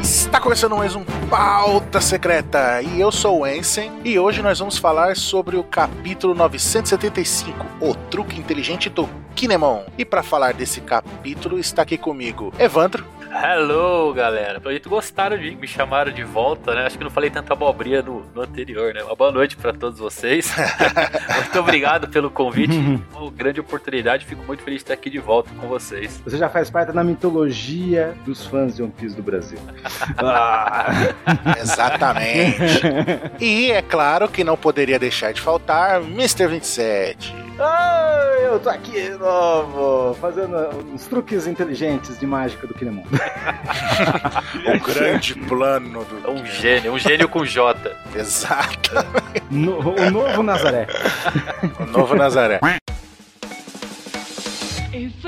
Está começando mais um Pauta Secreta e eu sou o Ensen e hoje nós vamos falar sobre o capítulo 975, O Truque Inteligente do Kinemon. E para falar desse capítulo está aqui comigo Evandro. Hello, galera. Pelo jeito gostaram de me chamaram de volta, né? Acho que não falei tanta abobrinha no, no anterior, né? Uma boa noite para todos vocês. muito obrigado pelo convite. Uma grande oportunidade. Fico muito feliz de estar aqui de volta com vocês. Você já faz parte da mitologia dos fãs de One Piece do Brasil. ah. Exatamente. e é claro que não poderia deixar de faltar Mr. 27. Ah, eu tô aqui de novo, fazendo uns truques inteligentes de mágica do Kinemon. o grande plano do. É um gênio, um gênio com J. Exato. No, o novo Nazaré. o novo Nazaré.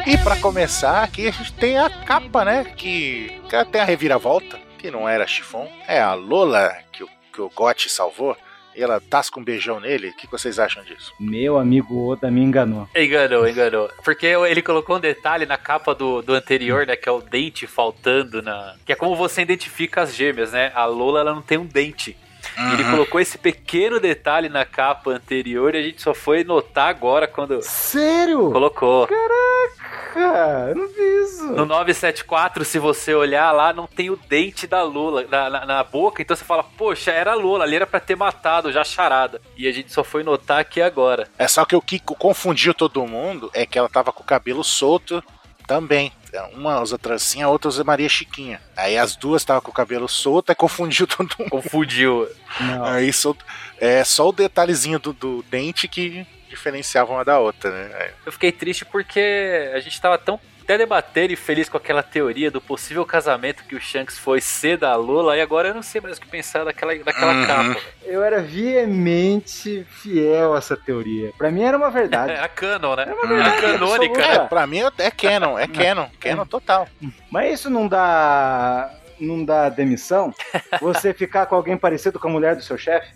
E para começar, aqui a gente tem a capa, né? Que, que tem a reviravolta, que não era chifão. É a Lola que o, que o Gotti salvou e ela tasca um beijão nele. O que vocês acham disso? Meu amigo Oda me enganou. Enganou, enganou. Porque ele colocou um detalhe na capa do, do anterior, né? Que é o dente faltando na. Que é como você identifica as gêmeas, né? A Lola ela não tem um dente. Uhum. Ele colocou esse pequeno detalhe na capa anterior e a gente só foi notar agora quando. Sério? Colocou. Caraca, eu não vi isso. No 974, se você olhar lá, não tem o dente da Lula na, na, na, boca, então você fala, poxa, era Lula, ali era pra ter matado já charada. E a gente só foi notar aqui agora. É só que o que confundiu todo mundo é que ela tava com o cabelo solto também. Uma usa trancinha, a outra usa Maria Chiquinha. Aí as duas estavam com o cabelo solto e confundiu todo mundo. Confundiu. Não. Aí só, é só o detalhezinho do, do dente que diferenciava uma da outra, né? Eu fiquei triste porque a gente tava tão até debater e feliz com aquela teoria do possível casamento que o Shanks foi ser da Lula, e agora eu não sei mais o que pensar daquela, daquela uhum. capa. Eu era veemente fiel a essa teoria. Pra mim era uma verdade. era canon, né? Era, uma verdade, era canônica. É, pra mim é canon, é canon, canon total. Mas isso não dá não dá demissão, você ficar com alguém parecido com a mulher do seu chefe?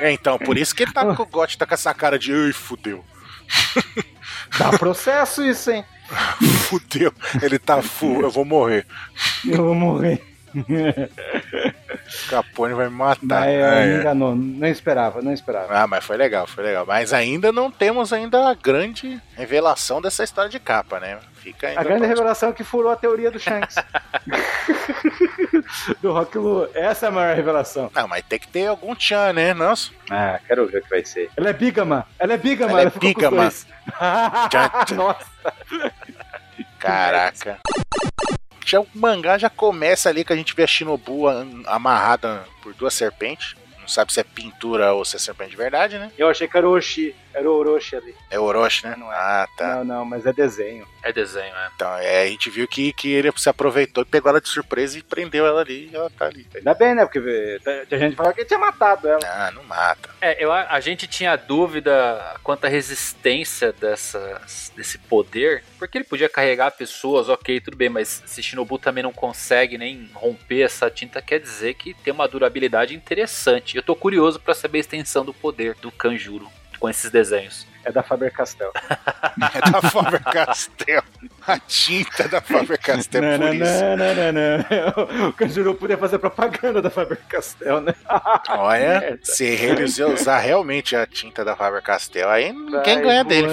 É, então, por isso que ele tá com o Gotti, tá com essa cara de ai, fudeu. Dá processo isso, hein? Fudeu, ele tá full, eu vou morrer. Eu vou morrer. Capone vai me matar. Mas, é, me enganou, não esperava, não esperava. Ah, mas foi legal, foi legal. Mas ainda não temos ainda a grande revelação dessa história de capa, né? Fica a grande revelação é que furou a teoria do Shanks. do Rock Lu. Essa é a maior revelação. Não, mas tem que ter algum tchan, né? Nossa. Ah, quero ver o que vai ser. Ela é bigama. Ela é bigama. Ela, ela é bigama. Nossa. Caraca já o mangá já começa ali que a gente vê a Shinobu amarrada por duas serpentes. Não sabe se é pintura ou se é serpente de verdade, né? Eu achei que era o Oshi. Era o Orochi ali. É o Orochi, né? Não é. Ah, tá. Não, não, mas é desenho. É desenho, é. Então, é, a gente viu que, que ele se aproveitou e pegou ela de surpresa e prendeu ela ali e ela tá ali. Ainda bem, né? Porque a gente falou que ele tinha matado ela. Ah, não mata. É, eu, a gente tinha dúvida quanto à resistência dessa, desse poder, porque ele podia carregar pessoas, ok, tudo bem, mas se Shinobu também não consegue nem romper essa tinta, quer dizer que tem uma durabilidade interessante. Eu tô curioso para saber a extensão do poder do Kanjuro com esses desenhos. É da Faber-Castell. é da Faber-Castell. A tinta da Faber-Castell, não, por não, isso. Não, não, não, não. O Kanjuro podia fazer propaganda da Faber-Castell, né? Olha, se eles usar realmente a tinta da Faber-Castell, aí ninguém ganha dele.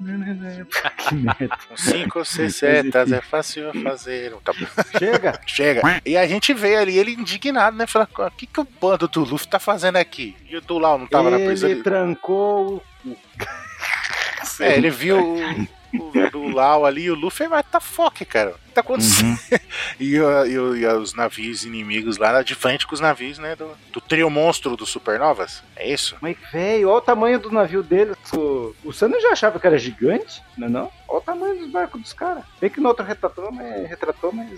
Com 5 600 é fácil fazer. Tá Chega? Chega. E a gente vê ali ele indignado, né? Falando, o que, que o bando do Luffy tá fazendo aqui? E o do Lau não tava ele na prisão? Ele trancou o. É, ele viu do Lau ali, o Luffy vai tá foque, cara. O que tá acontecendo? Uhum. e, e, e, os navios inimigos lá, de frente com os navios, né? Do, do trio monstro do Supernovas. É isso? Mas, velho, olha o tamanho do navio deles. O, o Sano já achava que era gigante, não é não? Olha o tamanho dos barcos dos caras. Bem que no outro retratou, mas, retratou, mas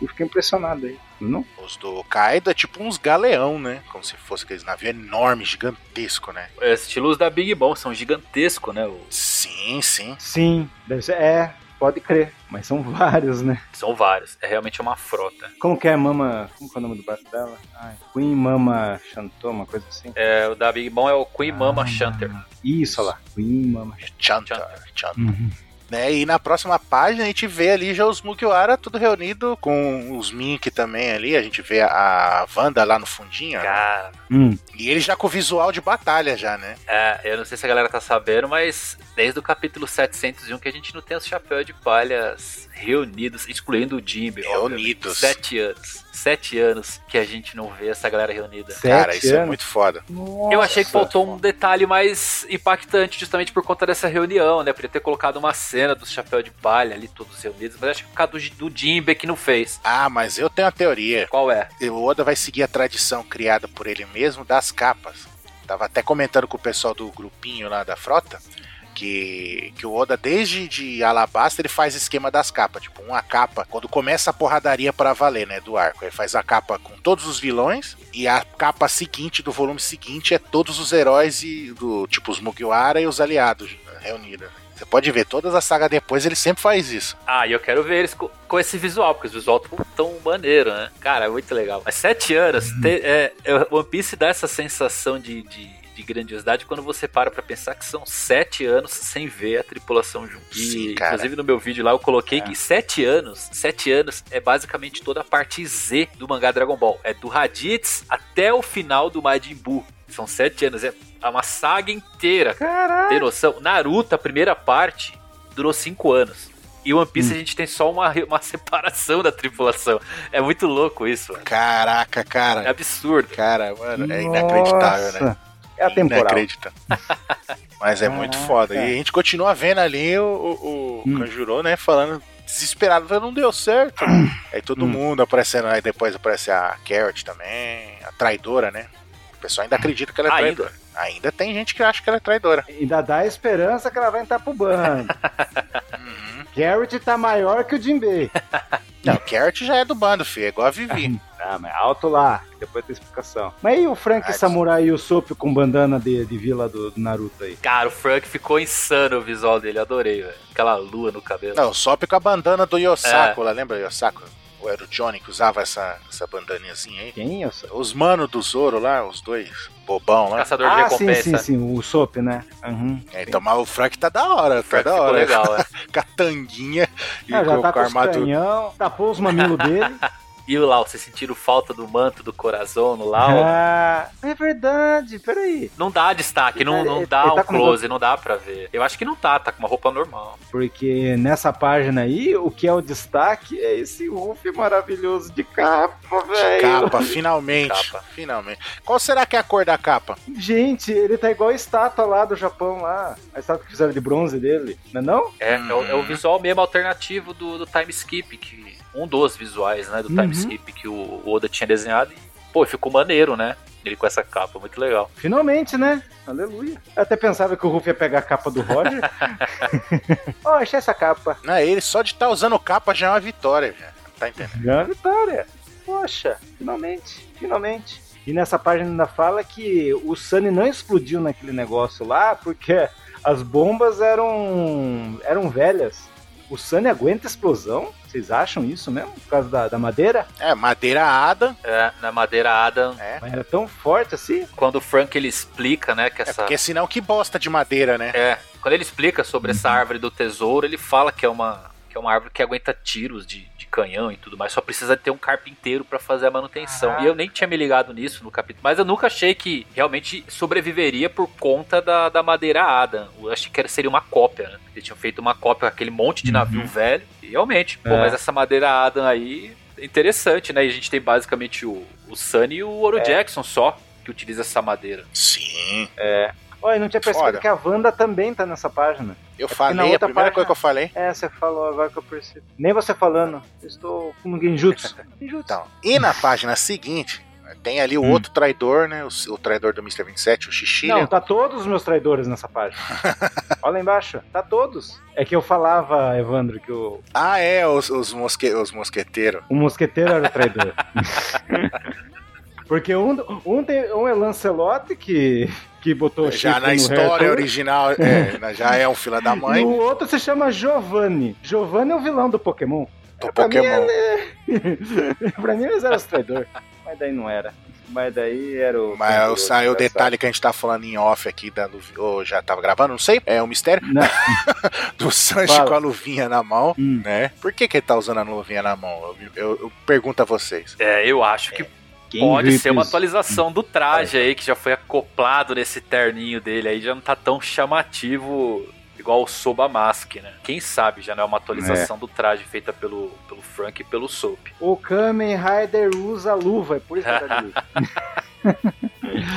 eu fiquei impressionado aí, não? Os do Kaido é tipo uns galeão, né? Como se fosse aqueles navios enormes, gigantesco, né? É, estilos da Big Bom são gigantescos, né? O... Sim, sim. Sim, deve ser. É, pode crer. Mas são vários, né? São vários. É realmente uma frota. Como que é a Mama. Como que é o nome do barco dela? Ai, Queen Mama Shantou, uma coisa assim. É, o da Big Bom é o Queen ah, Mama Shanter. Isso, olha lá. Queen Mama Chanter. Chanter. Uhum. Né? E na próxima página a gente vê ali já os Mugiwara tudo reunido com os Mink também ali. A gente vê a Wanda lá no fundinho. né? Cara, Hum. E ele já com visual de batalha já, né? é, eu não sei se a galera tá sabendo, mas desde o capítulo 701 que a gente não tem os chapéus de palhas reunidos, excluindo o Jimbe. Reunidos. Sete anos. Sete anos que a gente não vê essa galera reunida. Cara, Sete isso é anos? muito foda. Eu achei que faltou um detalhe mais impactante justamente por conta dessa reunião, né? Podia ter colocado uma cena dos chapéus de palha ali, todos reunidos, mas acho que por causa do, do Jimbe que não fez. Ah, mas eu tenho a teoria. Qual é? O Oda vai seguir a tradição criada por ele mesmo das capas. Tava até comentando com o pessoal do grupinho lá da frota que, que o Oda, desde de Alabasta, ele faz esquema das capas. Tipo, uma capa, quando começa a porradaria para valer, né? Do arco. Ele faz a capa com todos os vilões, e a capa seguinte, do volume seguinte, é todos os heróis e do tipo os Mugiwara e os aliados né, reunidos. Você pode ver, todas as sagas depois ele sempre faz isso. Ah, e eu quero ver eles co- com, esse visual, porque os visual tão, tão maneiro, né? Cara, é muito legal. Mas sete anos, te- é, é, One Piece dá essa sensação de, de, de grandiosidade quando você para pra pensar que são sete anos sem ver a tripulação junto. E, Sim, cara. inclusive no meu vídeo lá eu coloquei que sete anos, sete anos é basicamente toda a parte Z do mangá Dragon Ball. É do Raditz até o final do Majin Buu. São sete anos, é uma saga inteira. Caralho. Tem noção? Naruto, a primeira parte, durou cinco anos. E One Piece a gente tem só uma, uma separação da tripulação. É muito louco isso, mano. Caraca, É cara. absurdo. Cara, mano, é inacreditável, né? É atemporal. Inacreditável. Mas é muito Caraca. foda. E a gente continua vendo ali o, o, o Hum. Kanjuro, né, falando desesperado, não deu certo. aí todo Hum. mundo aparecendo, aí depois aparece a Carrot também, a traidora, né? O pessoal ainda acredita que ela é Ainda? traidora. Ainda tem gente que acha que ela é traidora. Ainda dá esperança que ela vai entrar pro bando. Uhum. Garrett tá maior que o Jinbei. Não, Carrot já é do bando, filho, é igual a Vivi. Ah, mas alto lá, que depois tem explicação. Mas e o Frank Ah, Samurai e o Sop com bandana de, de vila do, do Naruto aí? Cara, o Frank ficou insano o visual dele, adorei, velho. Aquela lua no cabelo. Não, só com a bandana do Yosako, É. lá, lembra Yosako? Ou era o Johnny que usava essa, essa bandaninhazinha aí? Quem? Eu sou... Os manos do Zoro lá, os dois bobão lá. Caçador de Ah, sim, recompensa. sim, sim, o Sop, né? Uhum. É, então, mas o Frank tá da hora, O tá da hora. legal, é. Com a tanguinha e Ah, já com, tá com os armadura. canhão, tapou os mamilos dele. E o Lau, vocês sentiram falta do manto do coração no Lau? ah, é verdade, peraí. Não dá destaque, não, não Ele- dá ele um tá com close, não dá pra ver. Eu acho que não tá, tá com uma roupa normal. Porque nessa página aí, o que é o destaque é esse Ruff maravilhoso de capa, velho. Capa, finalmente. Capa. Finalmente. Qual será que é a cor da capa? Gente, ele tá igual a estátua lá do Japão lá. A estátua que fizeram de bronze dele, não é não? É, é, o, é o Uhum. visual mesmo alternativo do, do time skip, que um dos visuais, né, do time Uhum. skip que o Oda tinha desenhado. E, pô, ficou maneiro, né? Ele com essa capa, muito legal. Finalmente, né? Aleluia. Eu até pensava que o Ruff ia pegar a capa do Roger. Ó, achei essa capa. Não, ele só de estar usando capa já é uma vitória, já. Tá entendendo? Grande vitória. Poxa, finalmente, finalmente. E nessa página ainda fala que o Sunny não explodiu naquele negócio lá porque as bombas eram eram velhas. O Sunny aguenta explosão? Vocês acham isso mesmo? Por causa da, da madeira? É, madeira Ada. É, na madeira Adam, É. Mas era tão forte assim? quando o Frank ele explica, né, que É essa. porque senão que bosta de madeira, né? É, quando ele explica sobre essa árvore do tesouro, ele fala que é uma, que é uma árvore que aguenta tiros de, de canhão e tudo mais, só precisa ter um carpinteiro pra fazer a manutenção. Ah. E eu nem tinha me ligado nisso no capítulo, mas eu nunca achei que realmente sobreviveria por conta da, da madeira Adam. Eu achei que era- seria uma cópia, né? Eles tinham feito uma cópia com aquele monte de navio Uhum. velho, e realmente, pô, É. mas essa madeira Adam aí é interessante, né? E a gente tem basicamente o, o Sunny e o Oro É. Jackson só que utiliza essa madeira. Sim. Olha, eu não tinha percebido que a Wanda também tá nessa página. Eu porque falei, na a primeira página- coisa que eu falei. É, você falou agora que eu percebi. Nem você falando. Eu estou com um genjutsu. genjutsu. Então, e na página seguinte, tem ali o Hum. outro traidor, né? O, o traidor do Mr. 27, o Xixi. Não, tá todos os meus traidores nessa página. Olha lá embaixo, tá todos. É que eu falava, Evandro, que o, Ah, é, os, os, mosque, os mosqueteiros. o mosqueteiro era o traidor. Porque um, um, tem, um é Lancelote, que, que botou o Já na história original, é, já é um fila da E mãe o outro se chama Giovanni. Giovanni é o vilão do Pokémon. do pra mim, Pokémon. ele- pra mim eles eram os traidores. Mas daí não era. Mas daí era o. Mas aí o detalhe que a gente tá falando em off aqui, da luvinha, ou já tava gravando, não sei, é um mistério. do Sanji Fala. com a luvinha na mão, hum. né? Por que, que ele tá usando a luvinha na mão? Eu, eu, eu pergunto a vocês. É, eu acho que Pode ser uma atualização do traje aí que já foi acoplado nesse terninho dele aí, já não tá tão chamativo igual o Soba Mask, né? Quem sabe já não é uma atualização é. do traje feita pelo, pelo Frank e pelo Soap. O Kamen Rider usa luva, é por isso que tá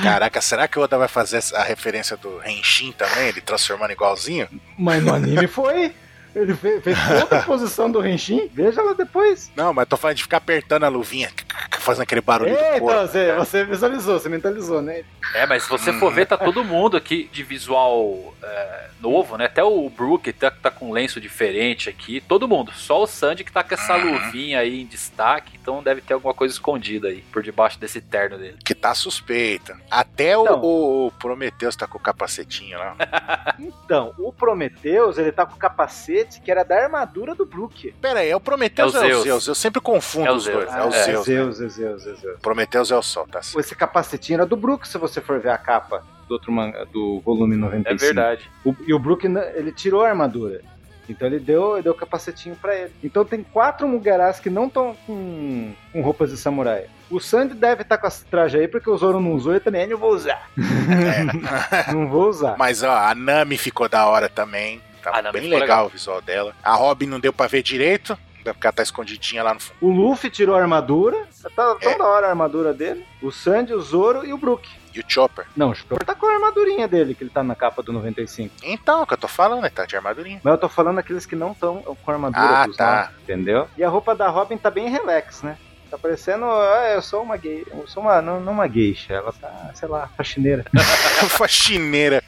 Caraca, será que o Oda vai fazer a referência do Henshin também? Ele transformando igualzinho? Mas no anime foi. Ele fez, fez toda a posição do Henshin. Veja lá depois. Não, mas tô falando de ficar apertando a luvinha, fazendo aquele barulho Eita, do você, você visualizou, você mentalizou, né? É, mas se você for ver, tá todo mundo aqui de visual é, novo, né? Até o Brook tá, tá com um lenço diferente aqui. Todo mundo. Só o Sandy que tá com essa uhum. luvinha aí em destaque. Então deve ter alguma coisa escondida aí por debaixo desse terno dele. Que tá suspeita. Até então, o, o Prometheus tá com o capacetinho lá. então, o Prometheus, ele tá com o capacete que era da armadura do Brook. Pera aí, é o Prometheus é o, Zeus. Zeus? Eu sempre confundo é os dois. É o é, Zeus. Zeus, é Zeus, é Zeus. Prometheus é o Sol, tá certo. Esse capacetinho era do Brook, se você for ver a capa do outro manga, do volume 95. É verdade. O, e o Brook, ele tirou a armadura. Então ele deu, ele deu o capacetinho para ele. Então tem quatro Mugerás que não estão com, com roupas de samurai. O Sandy deve estar tá com essa traje aí, porque o Zoro não usou e também não vou usar. É. não vou usar. Mas ó, a Nami ficou da hora também. Tá bem legal, legal, o visual dela. A Robin não deu para ver direito porque ela tá escondidinha lá no fundo. O Luffy tirou a armadura. Tá tão é. da hora a armadura dele. O Sandy, o Zoro e o Brook. E o Chopper? Não, o Chopper tá com a armadurinha dele, que ele tá na capa do 95. Então, é o que eu tô falando, ele tá de armadurinha. Mas eu tô falando aqueles que não estão com armadura. Ah, tá. entendeu? E a roupa da Robin tá bem relax, né? Tá parecendo. Ah, eu sou uma gay. Eu sou uma. Não, não uma geisha. Ela tá, sei lá, faxineira. faxineira.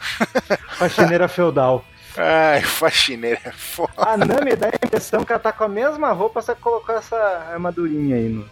faxineira feudal. Ai, faxineira é foda. A Nami dá a impressão que ela tá com a mesma roupa, só que colocou essa armadurinha aí no.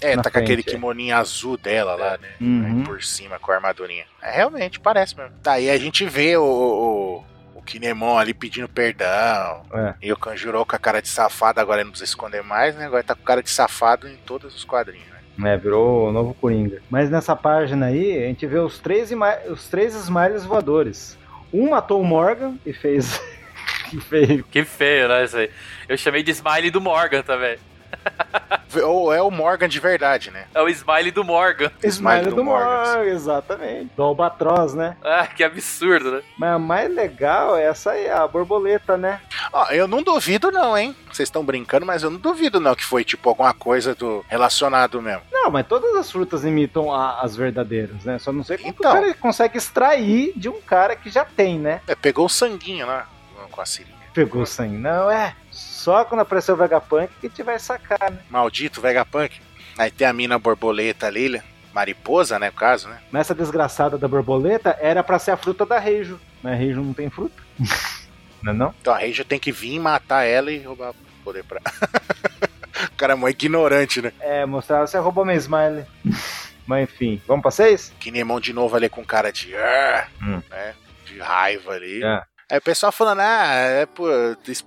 É, tá frente, com aquele é. kimoninho azul dela lá, né? Uhum. Por cima com a armadurinha. É, realmente, parece mesmo. Tá, aí a gente vê o, o, o Kinemon ali pedindo perdão. É. E o Kanjuro com a cara de safado, agora ele não precisa esconder mais, né? Agora tá com cara de safado em todos os quadrinhos. né? É, virou o novo Coringa. Mas nessa página aí, a gente vê os três, os três smiles voadores. Um matou o Morgan e fez. que feio. Que feio, né? Isso aí. Eu chamei de Smiley do Morgan também. Ou é o Morgan de verdade, né? É o Smiley do Morgan. Smiley, do, do Morgan, Morgan, exatamente. Do Albatroz, né? Ah, que absurdo, né? Mas a mais legal é essa aí, a borboleta, né? Ó, eu não duvido não, hein? Vocês estão brincando, mas eu não duvido não que foi tipo alguma coisa do relacionado mesmo. Não, mas todas as frutas imitam a, as verdadeiras, né? Só não sei como então, o cara consegue extrair de um cara que já tem, né? É, pegou o sanguinho lá com a seringa. Pegou o sangue. Não, é. Só quando apareceu o Vegapunk que gente vai sacar, né? Maldito Vegapunk. Aí tem a mina borboleta ali, mariposa, né, no caso, né? Nessa desgraçada da borboleta, era para ser a fruta da Reijo. Mas Reijo não tem fruta. não é não? Então a Reijo tem que vir matar ela e roubar o poder pra... o cara é muito ignorante, né? É, mostrar você roubou meu smile. Mas enfim, vamos pra seis? Kinemon de novo ali com cara de... Hum. Né? De raiva ali. É. Aí o pessoal falando, ah, é, pô,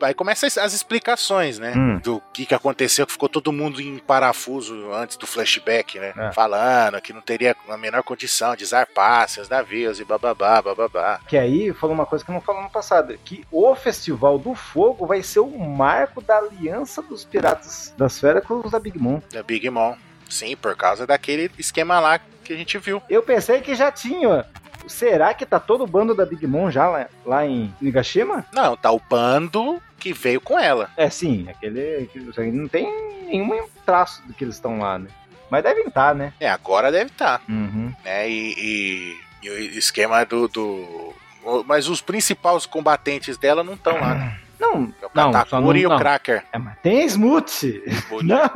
aí começa as explicações, né? Hum. Do que, que aconteceu, que ficou todo mundo em parafuso antes do flashback, né? É. Falando que não teria a menor condição de zarpar seus navios e bababá, bababá. Que aí falou uma coisa que não falou no passado, que o Festival do Fogo vai ser o marco da aliança dos Piratas das Feras com os da Big Mom. Da Big Mom. Sim, por causa daquele esquema lá que a gente viu. Eu pensei que já tinha Será que tá todo o bando da Big Mom já lá, lá em Nigashima? Não, tá o bando que veio com ela. É, sim, aquele. Não tem nenhum traço do que eles estão lá, né? Mas devem estar, tá, né? É, agora deve estar. Tá. Uhum. Né? E, e, e, o esquema do, do. Mas os principais combatentes dela não estão lá, né? Não, é o não, Katakuri e o Cracker. É, mas tem Smoothie. Não.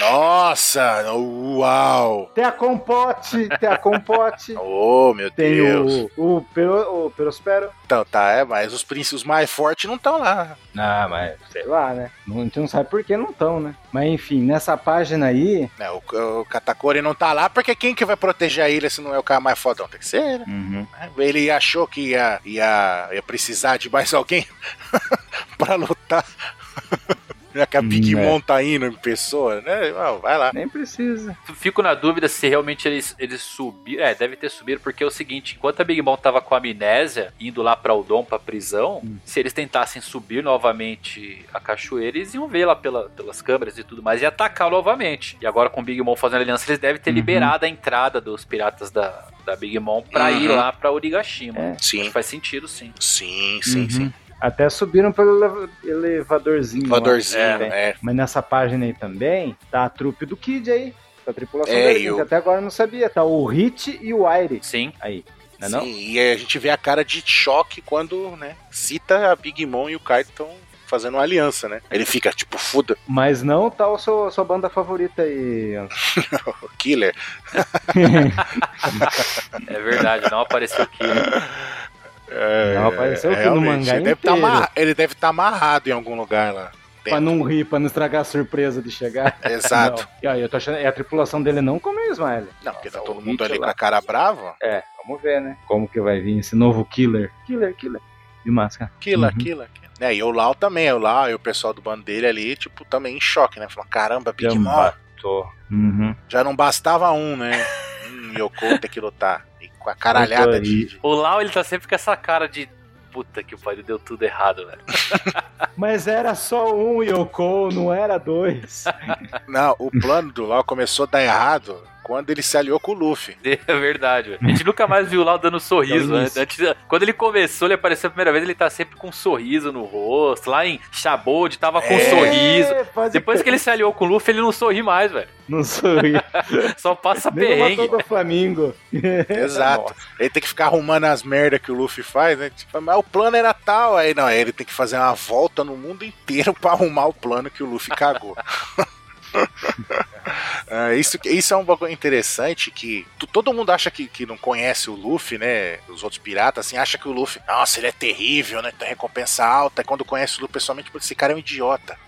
Nossa, uau. Tem a Compote, tem a Compote. oh, meu tem Deus. O, o, Pero, o Perospero. Então, tá, é, mas os príncipes mais fortes não estão lá. Ah, mas sei lá, né? Não, a gente não sabe por que não estão, né? Mas enfim, nessa página aí. É, o, o Katakuri não tá lá porque quem que vai proteger a ilha se não é o cara mais fodão? Tem que ser, né? Uhum. Ele achou que ia, ia, ia precisar de mais alguém. para lutar. Já que a Big hum, Mom é. tá indo em pessoa, né? vai lá. Nem precisa. Fico na dúvida se realmente eles, eles subiram. É, deve ter subido, porque é o seguinte: enquanto a Big Mom tava com a amnésia, indo lá pra Udon, pra prisão, hum. se eles tentassem subir novamente a cachoeira, eles iam ver lá pela, pelas câmeras e tudo mais e atacar novamente. E agora com o Big Mom fazendo aliança, eles devem ter uhum. liberado a entrada dos piratas da, da Big Mom pra uhum. ir lá pra Origashima. É. Sim. faz sentido, sim. Sim, sim, uhum. sim. Até subiram pelo elevadorzinho. Elevadorzinho, é, é. Mas nessa página aí também, tá a trupe do Kid aí. A tripulação é, dele, eu... até agora não sabia. Tá o Hit e o Aire. Sim. Aí. Não é Sim, não? e a gente vê a cara de choque quando, né, cita a Big Mom e o Kaido estão fazendo uma aliança, né? Ele fica tipo, fuda. Mas não tá o seu, sua banda favorita aí. Killer. é verdade, não apareceu o Killer. É, não apareceu é, no mangá ele deve, tá ele deve estar tá amarrado em algum lugar lá. Pra não rir, pra não estragar a surpresa de chegar. Exato. E aí, eu tô achando. E a tripulação dele não como o Ismael. Não, porque tá todo mundo ali lá. com a cara brava. É, vamos ver, né? Como que vai vir esse novo killer. Killer, killer. De máscara. Killer, uhum. killer, killer. É, e o Lau também, o Lau e o pessoal do bando dele ali, tipo, também em choque, né? Falando, caramba, Big Mom. Uhum. Já não bastava um, né? um Yoko ter que lutar com a caralhada de. O Lau, ele tá sempre com essa cara de. Puta que pariu, deu tudo errado, velho. Mas era só um Yoko, não era dois. Não, o plano do Lau começou a dar errado quando ele se aliou com o Luffy. É verdade, A gente nunca mais viu lá dando um sorriso, né? Antes, quando ele começou, ele apareceu a primeira vez, ele tá sempre com um sorriso no rosto. Lá em Chabode tava com é, um sorriso. Depois que ele se aliou com o Luffy, ele não sorri mais, velho. Não sorri. Só passa Nem perrengue. do Flamingo. Exato. Nossa. Ele tem que ficar arrumando as merdas que o Luffy faz, né? Tipo, mas o plano era tal. Aí não, ele tem que fazer uma volta no mundo inteiro para arrumar o plano que o Luffy cagou. Uh, isso, isso é um bagulho interessante que todo mundo acha que, que não conhece o Luffy, né? Os outros piratas, assim, acha que o Luffy, nossa, ele é terrível, né? Tem recompensa alta. E quando conhece o Luffy pessoalmente, esse cara é um idiota.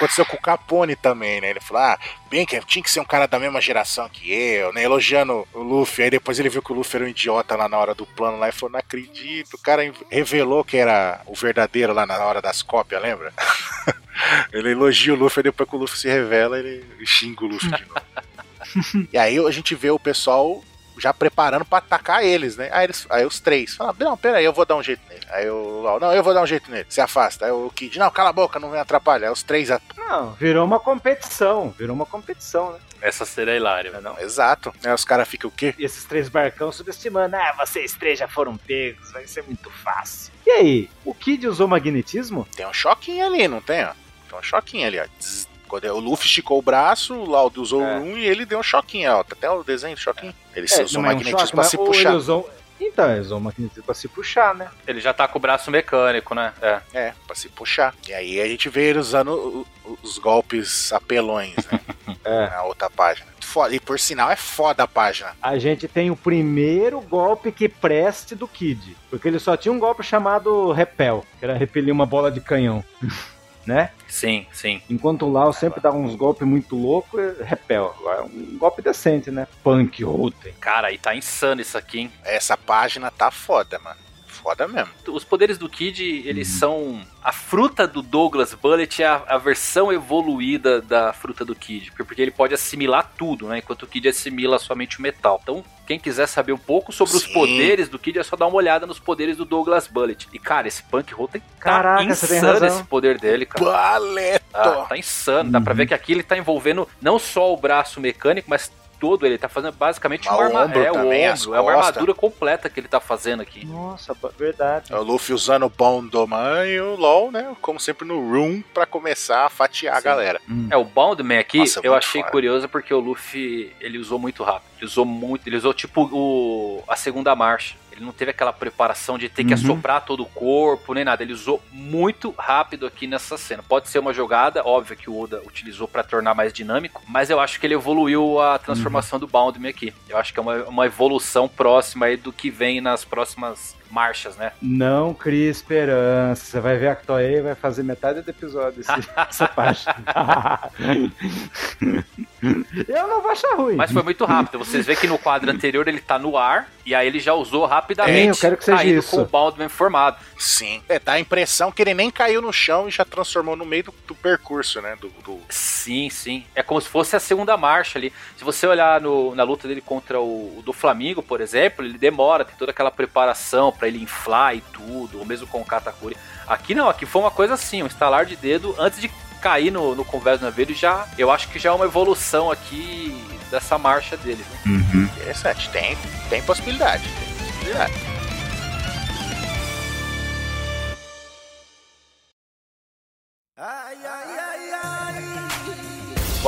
Aconteceu com o Capone também, né? Ele falou: ah, bem que tinha que ser um cara da mesma geração que eu, né? Elogiando o Luffy. Aí depois ele viu que o Luffy era um idiota lá na hora do plano lá e falou: não acredito. O cara revelou que era o verdadeiro lá na hora das cópias, lembra? ele elogia o Luffy, e depois que o Luffy se revela, ele xinga o Luffy de novo. e aí a gente vê o pessoal já preparando para atacar eles, né? Aí, eles, aí os três falam, não, pera aí, eu vou dar um jeito nele. Aí o não, eu vou dar um jeito nele. Se afasta. Aí o Kid, não, cala a boca, não vem atrapalhar. Aí os três... At... Não, virou uma competição. Virou uma competição, né? Essa seria hilária, né? Não, exato. Aí os caras ficam o quê? E esses três barcão subestimando. Ah, vocês três já foram pegos, vai ser muito fácil. E aí, o Kid usou magnetismo? Tem um choquinho ali, não tem, ó? Tem um choquinho ali, ó. Quando o Luffy esticou o braço, o Laudo usou é. um e ele deu um choquinho, ó. Tá até o desenho do choquinho. Ele é, usou magnetismo é um choque, pra se puxar. Usou... Então, ele usou o magnetismo pra se puxar, né? Ele já tá com o braço mecânico, né? É. É, pra se puxar. E aí a gente vê ele usando os golpes apelões, né? é. Na outra página. Foda. E por sinal é foda a página. A gente tem o primeiro golpe que preste do Kid. Porque ele só tinha um golpe chamado Repel, que era repelir uma bola de canhão. né? Sim, sim. Enquanto o Lau sempre dá uns golpes muito loucos, repel. É um golpe decente, né? Punk, Roten. Cara, aí tá insano isso aqui, hein? Essa página tá foda, mano foda mesmo. Os poderes do Kid, eles uhum. são. A fruta do Douglas Bullet é a, a, versão evoluída da fruta do Kid. Porque ele pode assimilar tudo, né? Enquanto o Kid assimila somente o metal. Então, quem quiser saber um pouco sobre Sim. os poderes do Kid, é só dar uma olhada nos poderes do Douglas Bullet. E, cara, esse Punk Rotten tá Caraca, insano esse poder dele, cara. Baleto! Ah, tá insano. Uhum. Dá pra ver uhum. que aqui ele tá envolvendo não só o braço mecânico, mas todo, ele tá fazendo basicamente uma, armadura. É, o ombro, é uma armadura completa que ele tá fazendo aqui. Nossa, verdade. É o Luffy usando o Bondman e o LOL, né? Como sempre no Room pra começar a fatiar Sim. a galera. Hum. É, o Bondman aqui, Nossa, eu achei fora. curioso porque o Luffy, ele usou muito rápido. Ele usou muito, ele usou tipo o, a segunda marcha. Ele não teve aquela preparação de ter que uhum. assoprar todo o corpo, nem nada. Ele usou muito rápido aqui nessa cena. Pode ser uma jogada, óbvio que o Oda utilizou para tornar mais dinâmico, mas eu acho que ele evoluiu a transformação uhum. do Boundman aqui. Eu acho que é uma, uma evolução próxima aí do que vem nas próximas marchas, né? Não crie esperança. Você vai ver a Toei vai fazer metade do episódio esse, essa parte. Eu não vou achar ruim. Mas foi muito rápido. Vocês veem que no quadro anterior ele tá no ar e aí ele já usou rapidamente. É, eu quero que seja isso. com o Baldwin formado. Sim. É, dá a impressão que ele nem caiu no chão e já transformou no meio do, do percurso, né? Do, do, Sim, sim. É como se fosse a segunda marcha ali. Se você olhar no, na luta dele contra o, o do Flamengo, por exemplo, ele demora, tem toda aquela preparação para ele inflar e tudo, ou mesmo com o Katakuri. Aqui não, aqui foi uma coisa assim, um estalar de dedo antes de cair no, no converso navio já. Eu acho que já é uma evolução aqui dessa marcha dele. Né? Uhum. Interessante, tem, tem possibilidade. Tem possibilidade.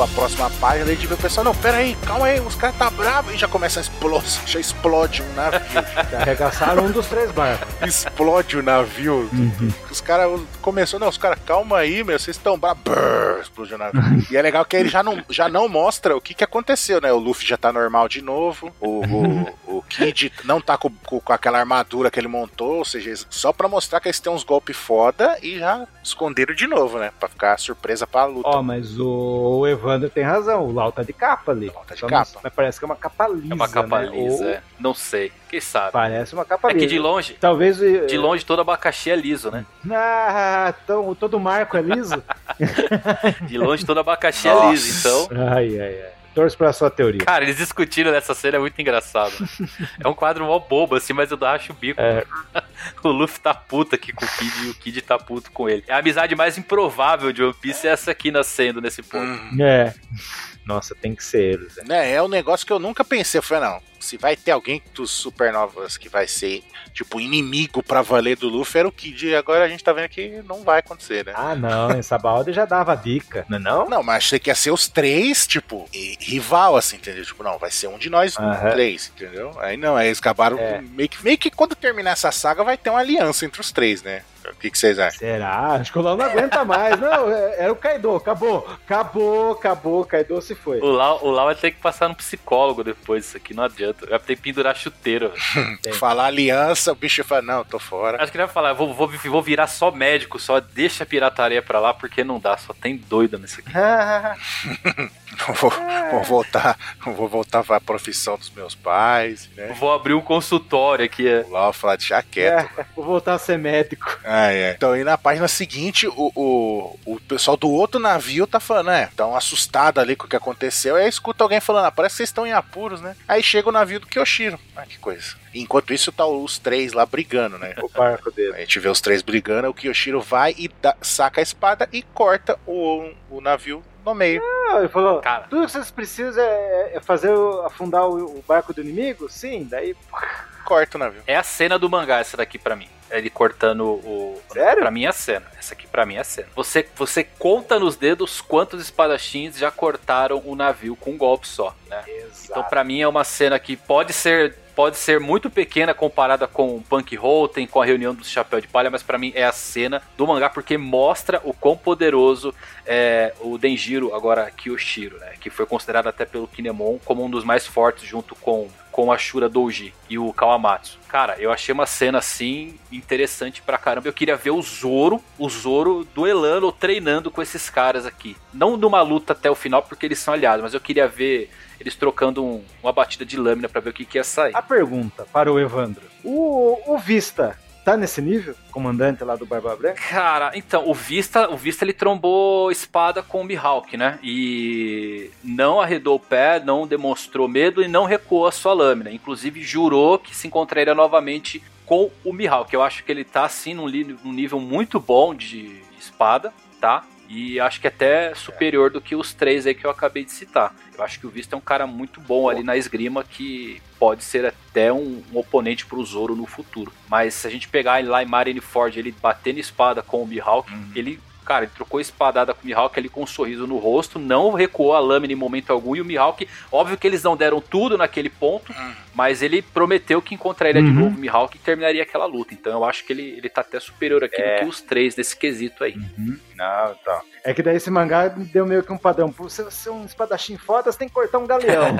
A próxima página, a gente vê o pessoal, não, pera aí, calma aí, os caras tá bravos, e já começa a explodir, já explode um navio. Já arregaçaram um dos três barcos. Explode o navio. Uhum. Os caras começou, não, os caras, calma aí, meu, vocês estão bravos, explodiu o navio. e é legal que ele já não, já não mostra o que que aconteceu, né? O Luffy já tá normal de novo, o, o, o Kid não tá com, com, com, aquela armadura que ele montou, ou seja, só pra mostrar que eles têm uns golpes foda e já esconderam de novo, né? Pra ficar surpresa pra luta. Ó, oh, mas o Evandro tem razão, o Lau tá de capa ali. Lau tá de capa. Mas parece que é uma capa lisa. É uma capa né? lisa, Ou... é. Não sei. Quem sabe? Parece uma capa lisa. É que de longe. Talvez. De longe todo abacaxi é liso, né? Ah, então, todo marco é liso? de longe todo abacaxi Nossa. é liso, então. Ai, ai, ai. Torço pra sua teoria. Cara, eles discutindo nessa cena é muito engraçado. é um quadro mó bobo, assim, mas eu acho o bico. É. o Luffy tá puto aqui com o Kid e o Kid tá puto com ele. É a amizade mais improvável de One Piece é essa aqui nascendo nesse ponto. É. Nossa, tem que ser eles. Né? É, é um negócio que eu nunca pensei. Eu falei, não, se vai ter alguém dos supernovas que vai ser, tipo, inimigo pra valer do Luffy, era o Kid. E agora a gente tá vendo que não vai acontecer, né? Ah, não, essa balde já dava dica, não é não? Não, mas achei que ia ser os três, tipo, rival, assim, entendeu? Tipo, não, vai ser um de nós uhum. três, entendeu? Aí não, aí eles acabaram é. meio, que, meio que quando terminar essa saga vai ter uma aliança entre os três, né? O que, que vocês acham? Será? Acho que o Lau não aguenta mais. Não, é, era o Kaido. Acabou. Acabou, acabou. Kaido se foi. O Lau, o Lau vai ter que passar no psicólogo depois. Isso aqui não adianta. Vai ter que pendurar chuteiro. falar aliança, o bicho fala, não, tô fora. Acho que ele vai falar, vou, vou, vou virar só médico, só deixa a pirataria pra lá, porque não dá. Só tem doido nisso aqui. vou, vou, voltar, vou voltar pra profissão dos meus pais, né? Vou abrir um consultório aqui. É. O Lau falar, deixa quieto. É, vou voltar a ser médico. Ah, é. Então aí na página seguinte, o, o, o pessoal do outro navio tá falando, né? Tão assustado ali com o que aconteceu. E aí escuta alguém falando, ah, parece que vocês estão em apuros, né? Aí chega o navio do Kyoshiro. Ah, que coisa. Enquanto isso, tá os três lá brigando, né? O barco dele. A gente vê os três brigando, o Kyoshiro vai e dá, saca a espada e corta o, o navio no meio. Ah, ele falou, Cara. tudo que vocês precisam é, é fazer afundar o, o, barco do inimigo? Sim, daí... Corta o navio. É a cena do mangá essa daqui para mim ele cortando o. Sério? Pra mim é a cena. Essa aqui pra mim é a cena. Você, você conta nos dedos quantos espadachins já cortaram o navio com um golpe só, né? Exato. Então pra mim é uma cena que pode ser pode ser muito pequena comparada com Punk Holten, com a reunião do Chapéu de Palha, mas para mim é a cena do mangá porque mostra o quão poderoso é o Denjiro, agora Kyoshiro, né? Que foi considerado até pelo Kinemon como um dos mais fortes junto com com a Shura Douji e o Kawamatsu. Cara, eu achei uma cena assim interessante pra caramba. Eu queria ver o Zoro, o Zoro duelando ou treinando com esses caras aqui. Não numa luta até o final, porque eles são aliados, mas eu queria ver eles trocando um, uma batida de lâmina para ver o que, que ia sair. A pergunta para o Evandro: o, o Vista tá nesse nível? Comandante lá do Barba Branca? Cara, então, o Vista, o Vista ele trombou espada com o Mihawk, né? E não arredou o pé, não demonstrou medo e não recuou a sua lâmina. Inclusive jurou que se encontraria novamente com o Mihawk. Eu acho que ele tá assim num, num nível muito bom de espada, tá? E acho que até superior do que os três aí que eu acabei de citar. Eu acho que o Vista é um cara muito bom ali na esgrima que pode ser até um, um oponente pro Zoro no futuro. Mas se a gente pegar ele lá em Marineford, ele batendo espada com o Mihawk, uhum. ele Cara, ele trocou espadada com o Mihawk ali com um sorriso no rosto, não recuou a lâmina em momento algum, e o Mihawk, óbvio que eles não deram tudo naquele ponto, uhum. mas ele prometeu que encontraria uhum. de novo o Mihawk e terminaria aquela luta. Então eu acho que ele, ele tá até superior aqui é. do que os três desse quesito aí. Uhum. Não, tá. É que daí esse mangá deu meio que um padrão. Pra você ser um espadachim foda, você tem que cortar um galeão.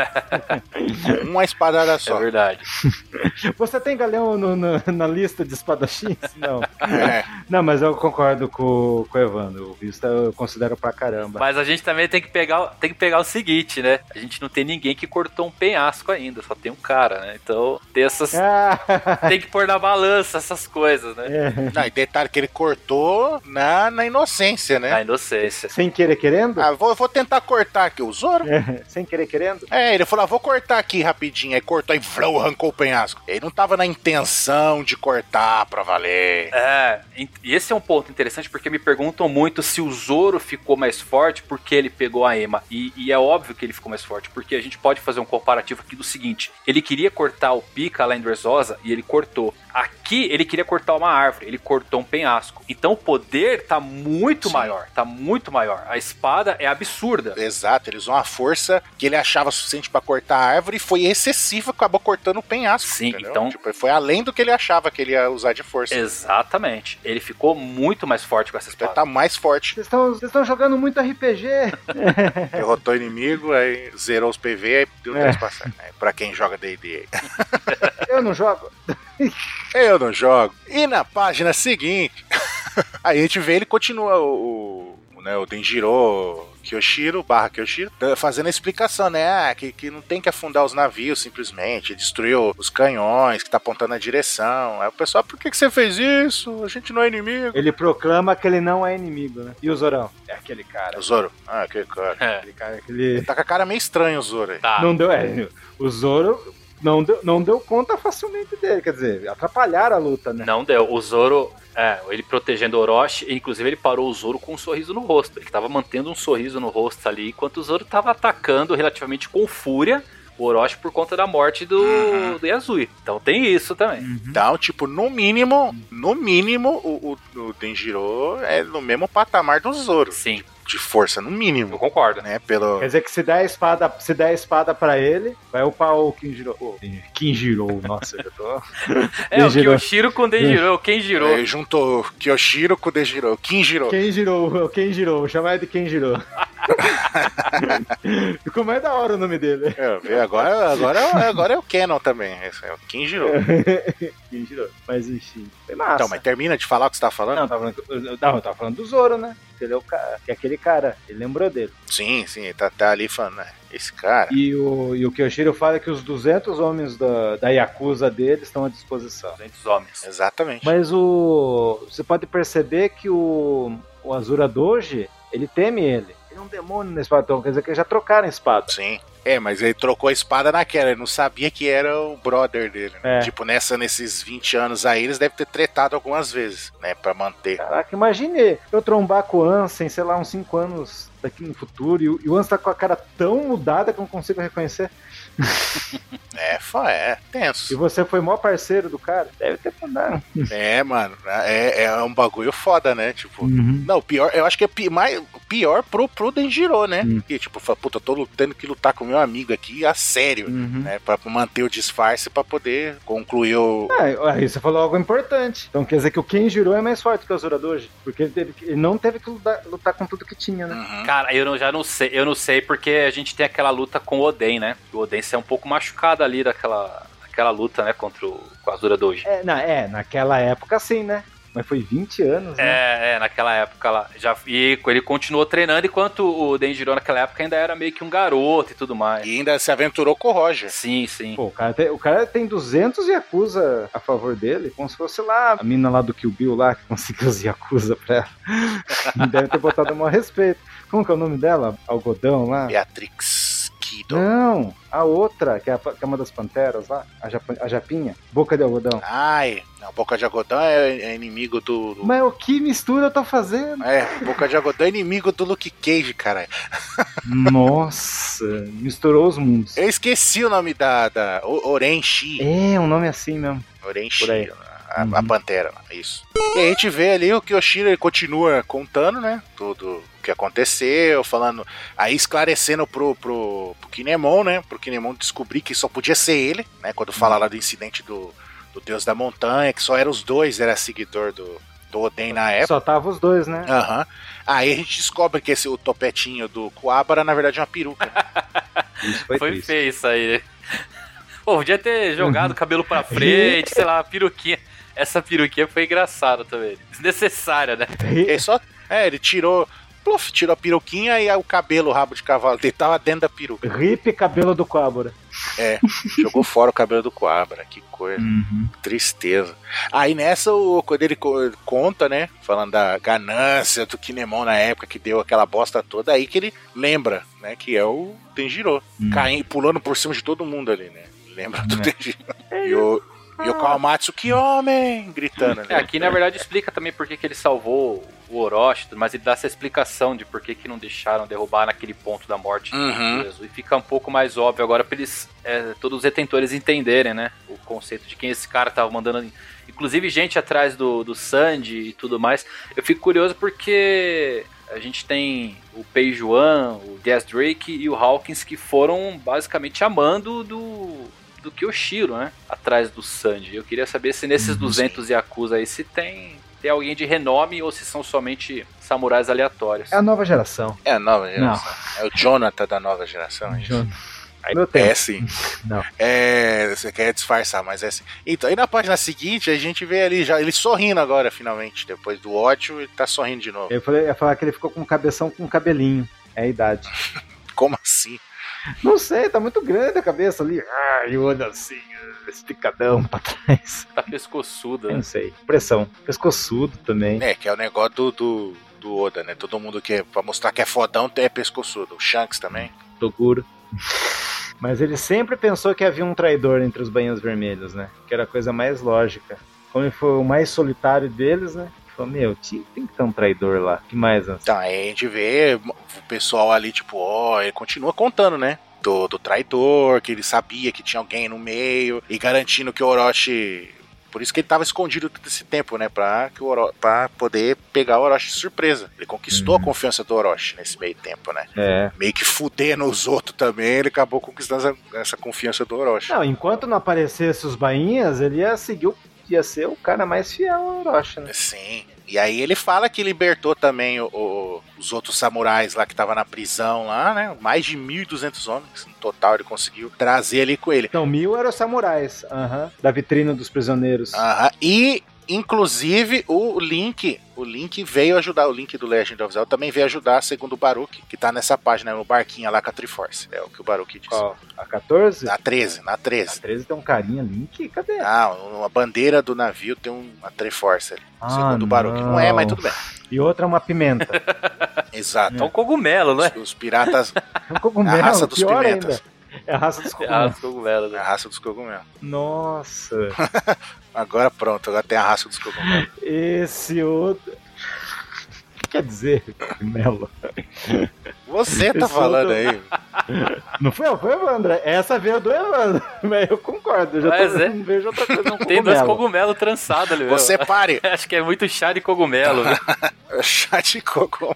Uma espadada só. É verdade. Você tem galeão no, no, na lista de espadachins? Não. É. Não, mas eu concordo com, com o Evandro. O Vista eu considero pra caramba. Mas a gente também tem que, pegar, tem que pegar o seguinte, né? A gente não tem ninguém que cortou um penhasco ainda, só tem um cara, né? Então tem essas. Ah. tem que pôr na balança essas coisas, né? É. Não, e detalhe que ele cortou na, na inocência, né? Na inocência. Sem querer querendo? Ah, vou, vou tentar cortar aqui o Zoro. É. Sem querer querendo? É, ele falou: ah, vou cortar aqui rapidinho. Aí cortou e vrou, arrancou o penhasco. Ele não tava na intenção de cortar pra valer. É, e esse é um ponto interessante porque me perguntam muito se o Zoro ficou mais forte porque ele pegou a Ema. E, e, é óbvio que ele ficou mais forte, porque a gente pode fazer um comparativo aqui do seguinte: ele queria cortar o pica lá em Dressrosa e ele cortou. Aqui ele queria cortar uma árvore, ele cortou um penhasco. Então o poder tá muito Sim. maior, tá muito maior. A espada é absurda. Exato, ele usou uma força que ele achava suficiente para cortar a árvore e foi excessiva, acabou cortando o penhasco. Sim, entendeu? então tipo, foi além do que ele achava que ele ia usar de força. Exatamente. Ele ficou muito mais forte com essa espada. Ele tá mais forte. Vocês estão jogando muito RPG. Derrotou o inimigo, aí zerou os PV, aí deu três é. passagens. É, pra quem joga D&D. Eu não jogo. Eu não jogo. E na página seguinte, aí a gente vê ele continua o, o, né, o Denjiro Kyoshiro, barra Kyoshiro, tá fazendo a explicação, né? Ah, que, que não tem que afundar os navios simplesmente, destruiu os canhões, que tá apontando a direção. Aí o pessoal, por que, que você fez isso? A gente não é inimigo. Ele proclama que ele não é inimigo, né? E o Zorão? É aquele cara. O Zoro? Ah, aquele cara. É. Aquele cara, aquele... Ele tá com a cara meio estranha, o Zoro aí. Tá. Não deu, é, o Zoro não deu, não deu conta facilmente dele. Quer dizer, atrapalharam a luta, né? Não deu. O Zoro, é, ele protegendo o Orochi, inclusive ele parou o Zoro com um sorriso no rosto. Ele tava mantendo um sorriso no rosto ali, enquanto o Zoro tava atacando relativamente com fúria o Orochi por conta da morte do, uhum. do Yasui. Então tem isso também. Uhum. Então, tipo, no mínimo, no mínimo, o, o, o Denjiro é no mesmo patamar do Zoro. Sim de força, no mínimo. Eu concordo. Né, pelo... Quer dizer que se der a espada, se der a espada pra ele, vai upar o Kinjiro. Oh, Kinjiro, nossa, eu tô. é, o Kyoshiro com o Denjiro, o Kenjiro. É, juntou Kyoshiro com o Denjiro, Kinjiro. Kenjiro, o Kenjiro, vou chamar ele de Kenjiro. Ficou mais da hora o nome dele. É, agora, agora, é agora é o Canon também. Esse é o Kinjiro. Kinjiro. Mas enfim, foi massa. Então, mas termina de falar o que você tá falando? Não, eu tava falando, não, eu tava falando do Zoro, né? Ele é, o cara, é aquele cara, ele lembrou dele. Sim, sim, ele tá, tá ali falando, né? Esse cara. E o, e o Kyoshiro fala que os 200 homens da, da Yakuza dele estão à disposição. 200 homens. Exatamente. Mas o. Você pode perceber que o, o Azura Doji, ele teme ele. Ele é um demônio nesse espadão, quer dizer que já trocaram a espada. Sim. É, mas ele trocou a espada naquela, ele não sabia que era o brother dele. Né? É. Tipo, nessa, nesses 20 anos aí, eles devem ter tretado algumas vezes, né? Pra manter. Caraca, imagine eu trombar com o Ansem, sei lá, uns 5 anos daqui no futuro, e, e o Ansem tá com a cara tão mudada que eu não consigo reconhecer. é, é, tenso. E você foi maior parceiro do cara? Deve ter mandado. É, mano, é, é um bagulho foda, né? Tipo, uhum. não, pior, eu acho que é pi, mais, pior pro, pro Denjiro, né? Uhum. Que, tipo, fala, puta, eu tô tendo que lutar com meu amigo aqui a sério, uhum. né? Pra manter o disfarce pra poder concluir o. É, aí você falou algo importante. Então quer dizer que o Kenjiro é mais forte que o Azura Doji, porque ele, teve, ele não teve que lutar, lutar, com tudo que tinha, né? Uhum. Cara, eu não, já não sei, eu não sei porque a gente tem aquela luta com o Oden, né? O Oden é um pouco machucado ali daquela, daquela luta, né, contra o, com a Azura Doji. É, na, é, naquela época sim, né? Mas foi 20 anos, né? É, é, naquela época lá. Já, e ele continuou treinando, enquanto o Denjiro naquela época ainda era meio que um garoto e tudo mais. E ainda se aventurou com o Roger. Sim, sim. Pô, o cara tem, o cara tem 200 Yakuza a favor dele, como se fosse lá a mina lá do Kill Bill lá, que conseguiu os Yakuza pra ela. Deve ter botado um respeito. Como que é o nome dela? Algodão lá? Beatrix. Não, a outra, que é, a, que é uma das panteras lá, a, a Japinha, Boca de Algodão. Ai, não, Boca de Algodão é, é inimigo do, do, Mas o que mistura eu tô fazendo? É, Boca de Algodão é inimigo do Luke Cage, cara. Nossa, misturou os mundos. Eu esqueci o nome da, da Orenchi. É, um nome assim mesmo. Orenchi. A, uhum. a Pantera, isso. E a gente vê ali o Kyoshiro, ele continua contando, né? Tudo o que aconteceu, falando. Aí esclarecendo pro, pro, pro Kinemon, né? Pro Kinemon descobrir que só podia ser ele, né? Quando fala lá do incidente do, do Deus da Montanha, que só eram os dois, era seguidor do, do Oden na época. Só tava os dois, né? Aham. Uhum. Aí a gente descobre que esse o topetinho do Coabra, na verdade, é uma peruca. isso foi, foi feio isso aí. Pô, podia ter jogado o cabelo pra frente, sei lá, peruquinha. Essa peruquinha foi engraçada também. Desnecessária, né? Ele só, é, ele tirou pluf, tirou a peruquinha e o cabelo, o rabo de cavalo dele tava dentro da peruca. Rip cabelo do Coabra. É, jogou fora o cabelo do Coabra, que coisa. Uhum. Tristeza. Aí nessa, o, quando ele conta, né, falando da ganância do Kinemon na época, que deu aquela bosta toda, aí que ele lembra, né, que é o Tenjiro, uhum. caindo, pulando por cima de todo mundo ali, né. Lembra do é. Tenjiro. E o, e o Kawamatsu, que homem! Gritando. Né? É, aqui na verdade explica também por que, que ele salvou o Orochi, mas ele dá essa explicação de por que, que não deixaram derrubar naquele ponto da morte uhum. E fica um pouco mais óbvio agora pra eles, é, todos os detentores entenderem, né? O conceito de quem esse cara tava mandando. Inclusive gente atrás do, do Sandy e tudo mais. Eu fico curioso porque a gente tem o Pei Juan, o Gas Drake e o Hawkins que foram basicamente amando do do Kyoshiro, né? Atrás do Sanji. Eu queria saber se nesses 200 uhum. Yakuza aí se tem, tem alguém de renome ou se são somente samurais aleatórios. É a nova geração. É a nova geração. Não. É o Jonathan da nova geração, é isso? Aí, é sim. Não. É, você quer disfarçar, mas é assim. Então, aí na página seguinte a gente vê ali já ele sorrindo agora, finalmente. Depois do ódio, ele tá sorrindo de novo. Eu falei, ia falar que ele ficou com cabeção com cabelinho. É a idade. Como assim? Não sei, tá muito grande a cabeça ali. Ah, e o olho assim, esticadão pra trás. Tá pescoçudo, né? Não sei. Pressão. Pescoçudo também. É, que é o negócio do, do, do Oda, né? Todo mundo que, pra mostrar que é fodão, é pescoçudo. O Shanks também. Toguro. Mas ele sempre pensou que havia um traidor entre os banhos vermelhos, né? Que era a coisa mais lógica. Como ele foi o mais solitário deles, né? Falou, meu, tem que ter um traidor lá. que mais, Então, Tá, aí a gente vê o pessoal ali, tipo, ó, ele continua contando, né? Do, do traidor, que ele sabia que tinha alguém no meio, e garantindo que o Orochi por isso que ele estava escondido todo esse tempo, né? Pra, que o Oro, pra poder pegar o Orochi de surpresa. Ele conquistou uhum. a confiança do Orochi nesse meio tempo, né? É. Meio que fudendo os outros também, ele acabou conquistando essa, essa confiança do Orochi. Não, enquanto não aparecesse os bainhas, ele ia seguir o ia ser o cara mais fiel ao Orochi, né? Sim. E aí ele fala que libertou também o, o, os outros samurais lá que estavam na prisão lá, né? Mais de 1.200 homens no total ele conseguiu trazer ali com ele. Então, mil eram os samurais, uh -huh, da vitrina dos prisioneiros. Uh -huh. E Inclusive, o Link, o Link veio ajudar, o Link do Legend of Zelda também veio ajudar, segundo o Baruch, que tá nessa página, no barquinho lá com a Triforce. É o que o Baruch disse. Qual? A 14? Na 13, na 13. A 13 tem um carinha Link, cadê? Ah, uma bandeira do navio tem uma Triforce ali, ah, segundo o Baruch. Não. não é, mas tudo bem. E outra é uma pimenta. Exato. É um cogumelo, né? Os, os piratas. É um cogumelo, a raça dos pimentas. Ainda. É a raça dos cogumelos. É a raça dos cogumelos. Né? É a raça dos cogumelos. Nossa. agora pronto, agora tem a raça dos cogumelos. Esse outro. Quer dizer, cogumelo. Você tá Esse falando outro... aí. Não foi eu, foi o Evandro. Essa veio do Evandro. Mas eu concordo. Eu já Mas tô, é. não vejo outra coisa. Não Tem dois cogumelos trançados ali. Você pare. Acho que é muito chá de cogumelo. chá de cogumelo.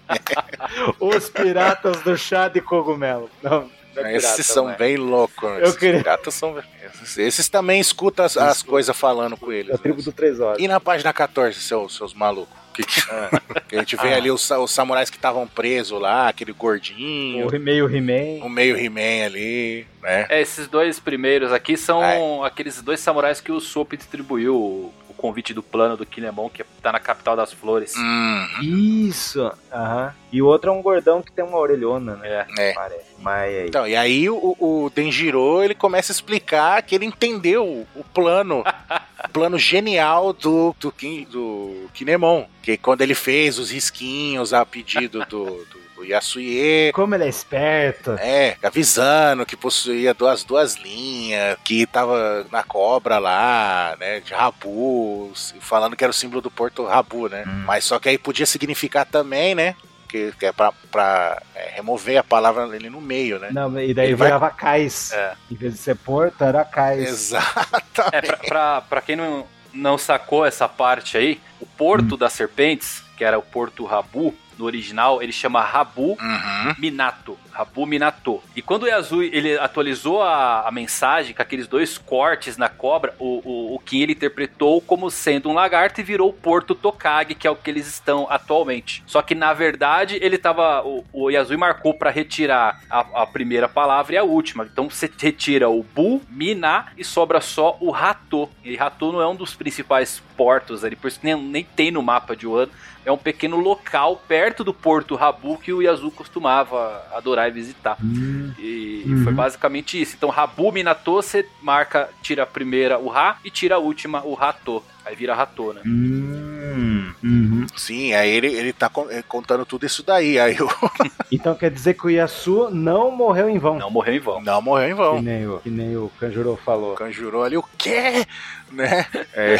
Os piratas do chá de cogumelo. Não. É esses pirata, são bem loucos. Eu queria... piratas são. Esses, esses também escutam as, as coisas falando com eles. É a tribo do Três Horas. E na página 14, seus, seus malucos? Que, que, que a gente vê ah. ali os, os samurais que estavam presos lá, aquele gordinho. O meio He-Man. O meio He-Man ali, né? É, esses dois primeiros aqui são é. aqueles dois samurais que o Soap distribuiu convite do plano do Kinemon, que tá na capital das flores. Hum. Isso! Aham. E o outro é um gordão que tem uma orelhona, né? É. Mas aí. Então, e aí o, o Denjiro, ele começa a explicar que ele entendeu o plano, o plano genial do, do, do Kinemon. Que quando ele fez os risquinhos a pedido do, do o Yasuye. Como ele é esperto. É, avisando que possuía duas, duas linhas, que tava na cobra lá, né, de Rabu, falando que era o símbolo do Porto Rabu, né? Hum. Mas só que aí podia significar também, né, que, que é pra, pra é, remover a palavra ali no meio, né? Não, e daí Ele virava vai... cais. É. Em vez de ser porto, era cais. Exatamente. É, pra, pra, pra quem não, não sacou essa parte aí, o Porto hum. das Serpentes, que era o Porto Rabu, no original, ele chama Rabu uhum. Minato. Rabu Minato. E quando o Yasui ele atualizou a, a, mensagem com aqueles dois cortes na cobra, o, o, o Kim ele interpretou como sendo um lagarto e virou o Porto Tokage, que é o que eles estão atualmente. Só que na verdade ele tava. O, o Yasui marcou para retirar a, a, primeira palavra e a última. Então você retira o Bu, Mina e sobra só o Rato. E Rato não é um dos principais portos ali, por isso nem, nem tem no mapa de Wano é um pequeno local perto do Porto Rabu que o Yazu costumava adorar e visitar. Hum. E uhum. foi basicamente isso. Então, Rabu Minato, você marca, tira a primeira o Ra e tira a última o Rato. Aí vira Rato, né? Hum. Uhum. Sim, aí ele, ele tá eh, contando tudo isso daí. Aí eu... então quer dizer que o Yasu não morreu em vão. Não morreu em vão. Não morreu em vão. Que nem o, que nem o Kanjuro falou. Kanjuro ali, o quê? Né? É.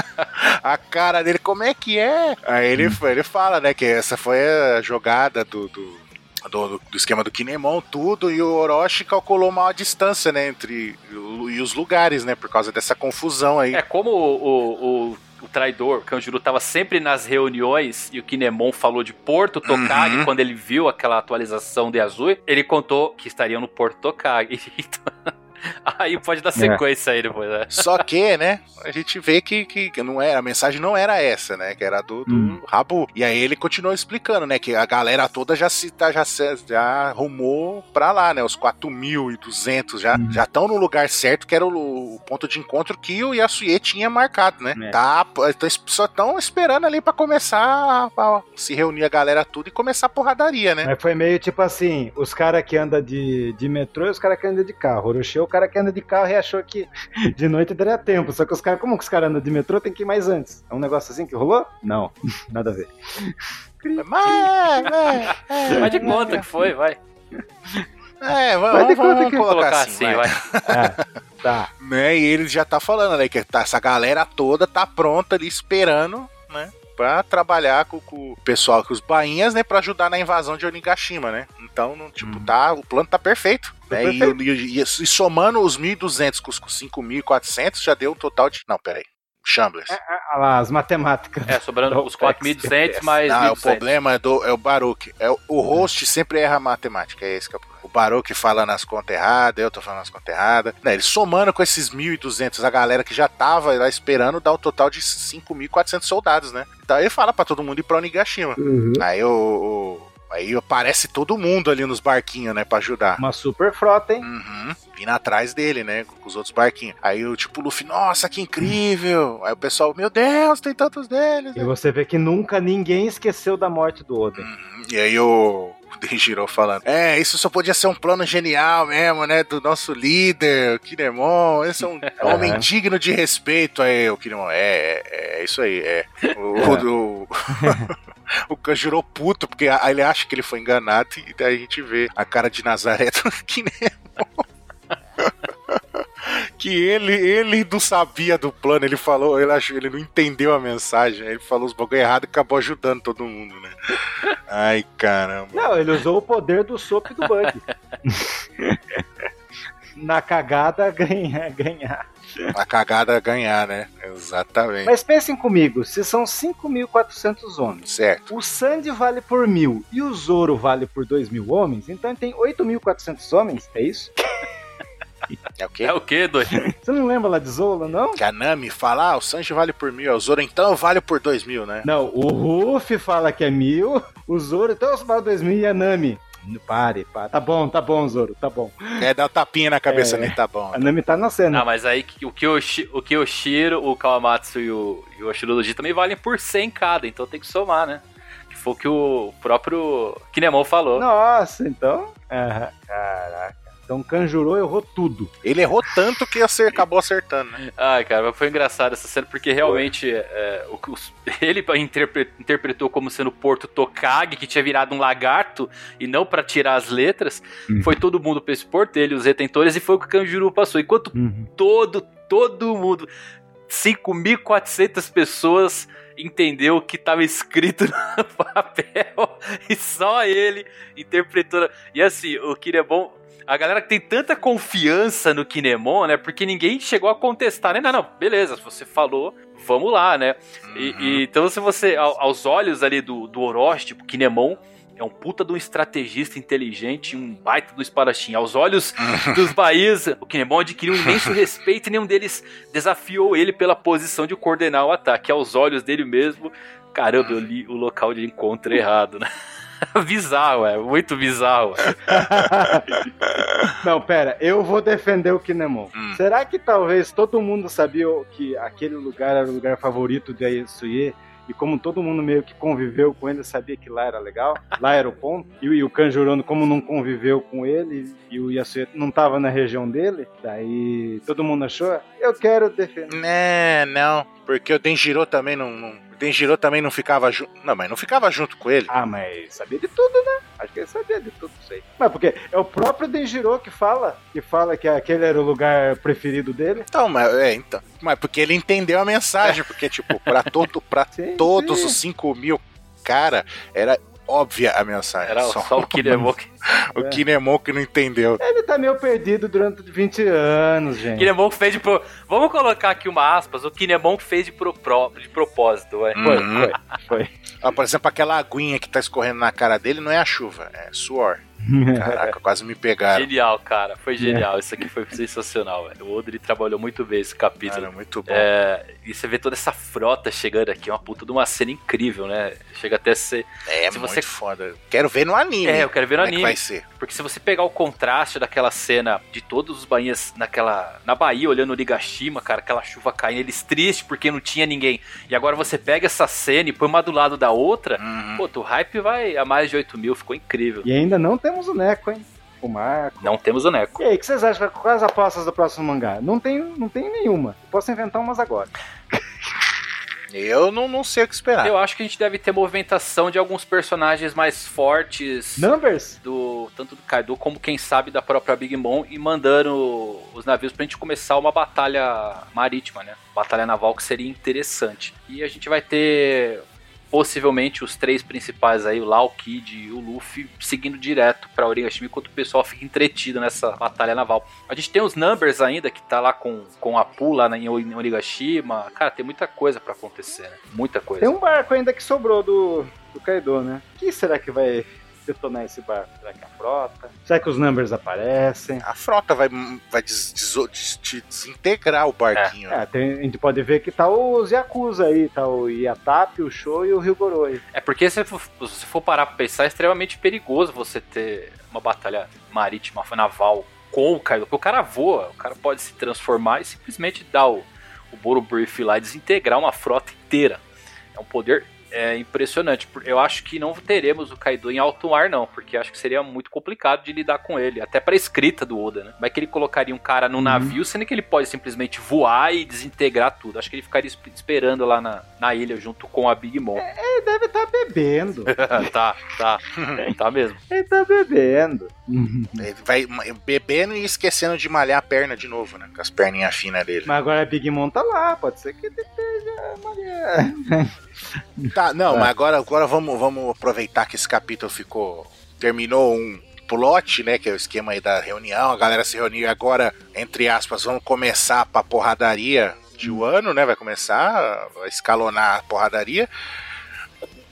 a cara dele, como é que é? Aí ele, hum. ele fala, né, que essa foi a jogada do, do do, do, esquema do Kinemon, tudo, e o Orochi calculou mal a distância, né, entre o, e os lugares, né, por causa dessa confusão aí. É como o, o, o traidor, o Kanjuro estava sempre nas reuniões e o Kinemon falou de Porto Tokage uhum. quando ele viu aquela atualização de Azul, ele contou que estariam no Porto Tokage. Então, Aí pode dar é. sequência é. aí depois, né? Só que, né, a gente vê que, que não era, a mensagem não era essa, né? Que era do, do hum. Rabu. E aí ele continuou explicando, né? Que a galera toda já se tá, já, já rumou pra lá, né? Os 4.200 já hum. já estão no lugar certo, que era o, o, ponto de encontro que o Yasuye tinha marcado, né? É. Tá, só estão esperando ali pra começar a, se reunir a galera tudo e começar a porradaria, né? Mas foi meio tipo assim, os caras que andam de, de metrô e os caras que andam de carro. Orocheu cara que anda de carro e achou que de noite daria tempo. Só que os caras, como que os caras andam de metrô, tem que ir mais antes. É um negócio assim que rolou? Não, nada a ver. Mas, é, vai de conta que foi, vai. É, vamos, vai vamos, vamos colocar, assim, assim vai. vai. É, tá. Né, e ele já tá falando, né, que tá, essa galera toda tá pronta ali esperando, né, pra trabalhar com, com o pessoal, com os bainhas, né, pra ajudar na invasão de Onigashima, né. Então, não, tipo, hum. tá, o plano tá perfeito. Né? E, e, e, somando os 1.200 com os 5.400, já deu um total de. Não, peraí. Chambliss. É, é, lá, as matemáticas. É, sobrando os 4.200 mais. Não, 1, o problema é, do, é o Baruch. É, o host sempre erra a matemática, é esse que é o problema. Baruch fala nas contas erradas, eu tô falando nas contas erradas. Né, ele somando com esses 1.200, a galera que já tava lá esperando, dá um total de 5.400 soldados, né? Então ele fala para todo mundo ir pra Onigashima. Uhum. Aí o, o Aí aparece todo mundo ali nos barquinhos, né, pra ajudar. Uma super frota, hein? Uhum. Vindo atrás dele, né, com os outros barquinhos. Aí o tipo, Luffy, nossa, que incrível. Aí o pessoal, meu Deus, tem tantos deles. E você vê que nunca ninguém esqueceu da morte do Oden. Uhum. E aí o Denjiro falando. É, isso só podia ser um plano genial mesmo, né? Do nosso líder, o Kinemon. Esse é um homem digno de respeito aí, o Kinemon. É, é, é isso aí, é. O, é. o, o Kanjuro puto, porque ele acha que ele foi enganado, e daí a gente vê a cara de Nazaré do Kinemon. Que ele, ele não sabia do plano, ele falou, ele achou, ele não entendeu a mensagem, ele falou os bagulho errado e acabou ajudando todo mundo, né? Ai, caramba. Não, ele usou o poder do sop do Bug. Na cagada ganhar, ganhar. A cagada ganhar, né? Exatamente. Mas pensem comigo, se são 5.400 homens, certo. o Sandy vale por mil e o Zoro vale por 2 mil homens, então tem 8.400 homens, é isso? É o quê? É o quê, doido? Você não lembra lá de Zola, não? Que a Nami fala, ah, o Sanji vale por mil, o Zoro então vale por dois mil, né? Não, o Ruff fala que é mil, o Zoro então vale dois mil e a Nami. Pare, pare. Tá bom, tá bom, Zoro, tá bom. É, dá um tapinha na cabeça, é, nem tá bom. A Nami tá na cena. Ah, mas aí o Kyoshi, o Kyoshiro, o Kawamatsu e o, e o Oshirudoji também valem por 100 cada, então tem que somar, né? Que foi o que o próprio Kinemon falou. Nossa, então... Uhum. Caraca. Então Kanjuro errou tudo. Ele errou tanto que acer, acabou acertando, né? Ai, cara, mas foi engraçado essa cena, porque realmente é, o, o, ele interpretou como sendo Porto Tokage, que tinha virado um lagarto, e não para tirar as letras. Uhum. Foi todo mundo pra esse porto, ele, os retentores, e foi o que o Kanjuro passou. Enquanto uhum. todo, todo mundo, 5.400 pessoas entendeu o que estava escrito no papel e só ele interpretou. E assim, o que é bom a galera que tem tanta confiança no Kinemon, né? Porque ninguém chegou a contestar, né? Não, não, beleza, se você falou, vamos lá, né? Uhum. E, e, então, se você, aos olhos ali do, do Orochi, tipo, Kinemon é um puta de um estrategista inteligente, um baita do espadachim. Aos olhos dos Bahias, o Kinemon adquiriu um imenso respeito e nenhum deles desafiou ele pela posição de coordenar o ataque. Aos olhos dele mesmo, caramba, eu li o local de encontro errado, né? bizarro, é. Muito bizarro. Não, pera. Eu vou defender o Kinemon. Hum. Será que talvez todo mundo sabia que aquele lugar era o lugar favorito de Ayasuye? E como todo mundo meio que conviveu com ele, sabia que lá era legal, lá era o ponto. E, e o Kanjurano, como não conviveu com ele, e o Yasuye não tava na região dele, daí todo mundo achou, eu quero defender. É, não, porque o Denjiro também não, não Denjiro também não ficava junto. Não, mas não ficava junto com ele. Ah, mas sabia de tudo, né? Acho que ele sabia de tudo, sei. Mas porque é o próprio Denjiro que fala, que fala que aquele era o lugar preferido dele. Então, mas é, então. Mas porque ele entendeu a mensagem, é. porque, tipo, pra, todo, pra sim, todos sim. os 5 mil cara, era óbvia a mensagem. Era só, só o Kinemon que... o é. Kinemon que não entendeu. Ele tá meio perdido durante 20 anos, gente. Kinemon que fez de pro... Vamos colocar aqui uma aspas, o Kinemon que fez de, pro... de propósito, ué. Foi, uhum. foi, foi. Ah, por exemplo, aquela aguinha que tá escorrendo na cara dele não é a chuva, é suor. Caraca, quase me pegaram. Genial, cara. Foi genial. É. Isso aqui foi sensacional, velho. O Odri trabalhou muito bem esse capítulo. Cara, muito bom. É, e você vê toda essa frota chegando aqui, uma puta de uma cena incrível, né? Chega até a ser. É, se muito você... foda. Quero ver no anime. É, eu quero ver no anime. É vai ser. Porque se você pegar o contraste daquela cena de todos os bainhas naquela. na Bahia, olhando o Nigashima, cara, aquela chuva caindo, eles tristes porque não tinha ninguém. E agora você pega essa cena e põe uma do lado da outra, uhum. pô, o hype vai a mais de 8 mil, ficou incrível. E ainda não temos o Neco, hein? O Marco. Não temos o Neco. E aí, o que vocês acham? Quais as apostas do próximo mangá? Não tem, não tem nenhuma. posso inventar umas agora. Eu não, não sei o que esperar. Eu acho que a gente deve ter movimentação de alguns personagens mais fortes. Numbers? Do, tanto do Kaido como, quem sabe, da própria Big Mom e mandando os navios pra gente começar uma batalha marítima, né? Batalha naval que seria interessante. E a gente vai ter possivelmente os três principais aí, o Lau, Kid e o Luffy, seguindo direto pra Origashima, enquanto o pessoal fica entretido nessa batalha naval. A gente tem os Numbers ainda, que tá lá com, com a Pula lá em Origashima. Cara, tem muita coisa para acontecer, né? Muita coisa. Tem um barco ainda que sobrou do, do Kaido, né? O que será que vai detonar esse barco? Será que é a frota? Será que os numbers aparecem? A frota vai, vai des, des, des, desintegrar o barquinho. É, é tem, a gente pode ver que tá os Yakuza aí, tá o Yatapi, o Show e o Ryugoroi. É porque se você for parar pra pensar, é extremamente perigoso você ter uma batalha marítima, naval com o Kaido, porque o cara voa, o cara pode se transformar e simplesmente dar o, o Boro Brief lá e desintegrar uma frota inteira. É um poder é impressionante. Eu acho que não teremos o Kaido em alto mar, não, porque acho que seria muito complicado de lidar com ele, até pra escrita do Oda, né? Como é que ele colocaria um cara no uhum. navio, sendo que ele pode simplesmente voar e desintegrar tudo? Acho que ele ficaria esperando lá na, na ilha junto com a Big Mom. É, ele deve estar tá bebendo. tá, tá. tá mesmo. Ele tá bebendo. Ele vai bebendo e esquecendo de malhar a perna de novo, né? Com as perninhas finas dele. Mas agora a Big Mom tá lá, pode ser que ele esteja malhando. Tá, não, é. mas agora, agora vamos, vamos aproveitar que esse capítulo ficou. Terminou um plot, né? Que é o esquema aí da reunião. A galera se reuniu e agora, entre aspas, vamos começar pra porradaria de um ano, né? Vai começar a escalonar a porradaria.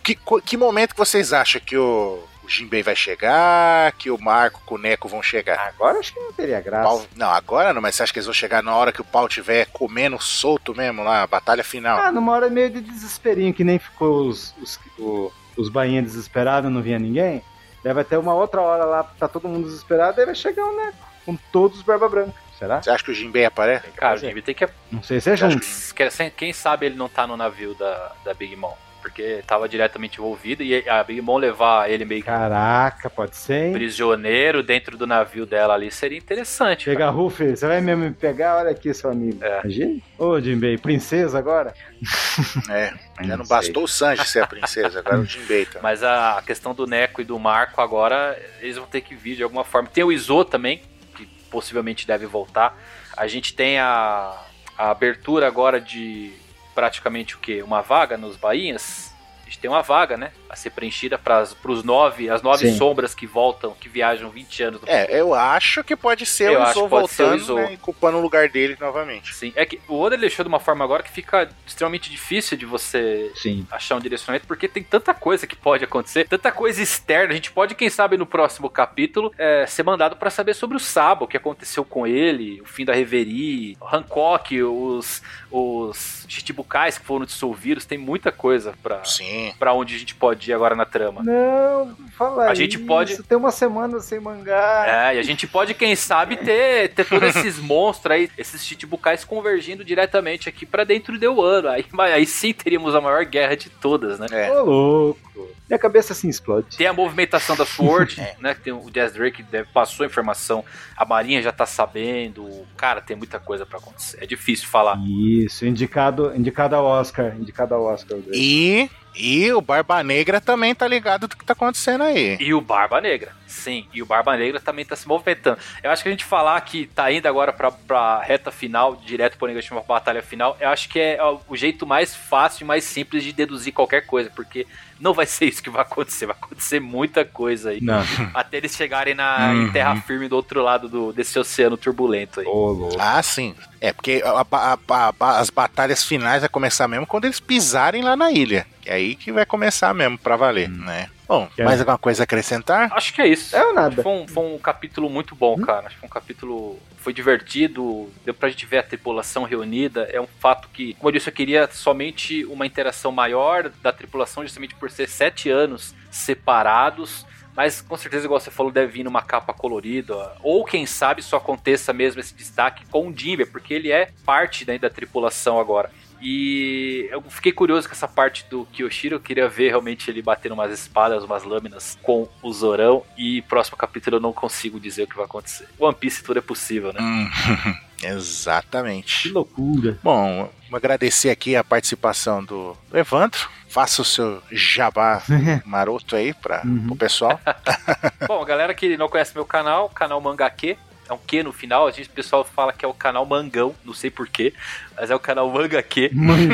Que, que momento que vocês acham que o Jinbei vai chegar, que o Marco com o Neko vão chegar. Agora acho que não teria graça. Pau... Não, agora não, mas você acha que eles vão chegar na hora que o pau tiver comendo solto mesmo lá, a batalha final? Ah, numa hora meio de desesperinho, que nem ficou os, os, os, os bainhas desesperados, não vinha ninguém. Deve ter uma outra hora lá, tá todo mundo desesperado, aí vai chegar o Neko, com todos os barba branca. Será? Você acha que o Jinbei aparece? Cara, o Jinbei tem que. Não sei se é junto. Que... Quem sabe ele não tá no navio da, da Big Mom porque estava diretamente envolvido e a Big Mom levar ele meio Caraca, pode ser. Hein? Prisioneiro dentro do navio dela ali seria interessante. Pega Ruffy, você vai mesmo me pegar? Olha aqui, seu amigo. É. Imagina. Ô, Jinbei, princesa agora? É, já não, bastou o Sanji ser a princesa, agora o Jinbei tá. Mas a questão do Neco e do Marco agora, eles vão ter que vir de alguma forma. Tem o Izo também, que possivelmente deve voltar. A gente tem a, a abertura agora de praticamente o quê? Uma vaga nos bainhas? Gente tem uma vaga, né? A ser preenchida para os nove, as nove Sim. sombras que voltam, que viajam 20 anos. É, eu acho que pode ser eu o Izo voltando, o Izo. Né, ocupando o lugar dele novamente. Sim, é que o Oda deixou de uma forma agora que fica extremamente difícil de você Sim. achar um direcionamento, porque tem tanta coisa que pode acontecer, tanta coisa externa. A gente pode, quem sabe, no próximo capítulo, é, ser mandado para saber sobre o Sabo, o que aconteceu com ele, o fim da Reverie, o Hancock, os, os Chichibukais que foram dissolvidos, tem muita coisa pra, Sim. Pra onde a gente pode ir agora na trama. Não, fala A gente isso. pode. Tem uma semana sem mangá. É, e a gente pode, quem sabe, ter, ter todos esses monstros aí, esses Chichibukais convergindo diretamente aqui para dentro do ano. Aí, aí sim teríamos a maior guerra de todas, né? É. Ô, louco. Minha cabeça assim explode. Tem a movimentação da Sword, é. né? Tem o Jazz Drake deve, passou a informação, a Marinha já tá sabendo. Cara, tem muita coisa para acontecer. É difícil falar. Isso, indicado, indicado ao Oscar. Indicado ao Oscar. E e o Barba Negra também tá ligado do que tá acontecendo aí. E o Barba Negra, sim. E o Barba Negra também tá se movimentando. Eu acho que a gente falar que tá indo agora pra, pra reta final, direto pro negócio de uma batalha final, eu acho que é o jeito mais fácil e mais simples de deduzir qualquer coisa, porque não vai ser isso que vai acontecer, vai acontecer muita coisa aí. Não. Até eles chegarem na, uhum. em terra firme do outro lado do, desse oceano turbulento aí. Oh, ah, sim. É, porque a, a, a, as batalhas finais vai começar mesmo quando eles pisarem lá na ilha. É aí que vai começar mesmo pra valer, hum. né? Bom, é. mais alguma coisa a acrescentar? Acho que é isso. É ou nada. Foi um, foi um capítulo muito bom, hum? cara. Acho que foi um capítulo. Foi divertido, deu pra gente ver a tripulação reunida. É um fato que, como eu disse, eu queria somente uma interação maior da tripulação, justamente por ser sete anos separados. Mas com certeza, igual você falou, deve vir numa capa colorida. Ou quem sabe só aconteça mesmo esse destaque com o Jimmy, porque ele é parte né, da tripulação agora. E eu fiquei curioso com essa parte do Kyoshiro, eu queria ver realmente ele batendo umas espadas, umas lâminas com o Zorão. E próximo capítulo eu não consigo dizer o que vai acontecer. One Piece tudo é possível, né? Hum, exatamente. Que loucura. Bom, vou agradecer aqui a participação do Evandro. Faça o seu jabá maroto aí para uhum. o pessoal. Bom, galera que não conhece meu canal, canal Mangaque, é um Q no final. A gente, o pessoal fala que é o canal Mangão, não sei porquê, mas é o canal Manga Q.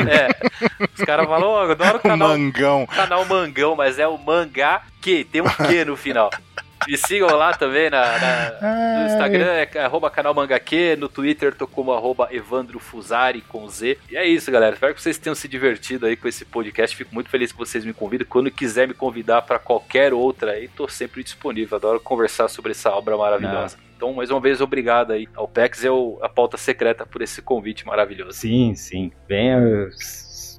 É. Os caras falam, oh, adoro o canal Mangão. canal Mangão, mas é o Mangá Q, tem um Q no final. Me sigam lá também na, na no Instagram, é arroba canal Mangaque, no Twitter tô como arroba Evandro Fusari com Z. E é isso, galera. Espero que vocês tenham se divertido aí com esse podcast. Fico muito feliz que vocês me convidem. Quando quiser me convidar para qualquer outra aí, tô sempre disponível. Adoro conversar sobre essa obra maravilhosa. Não. Então, mais uma vez, obrigado aí ao PEX e a pauta secreta por esse convite maravilhoso. Sim, sim. Venha,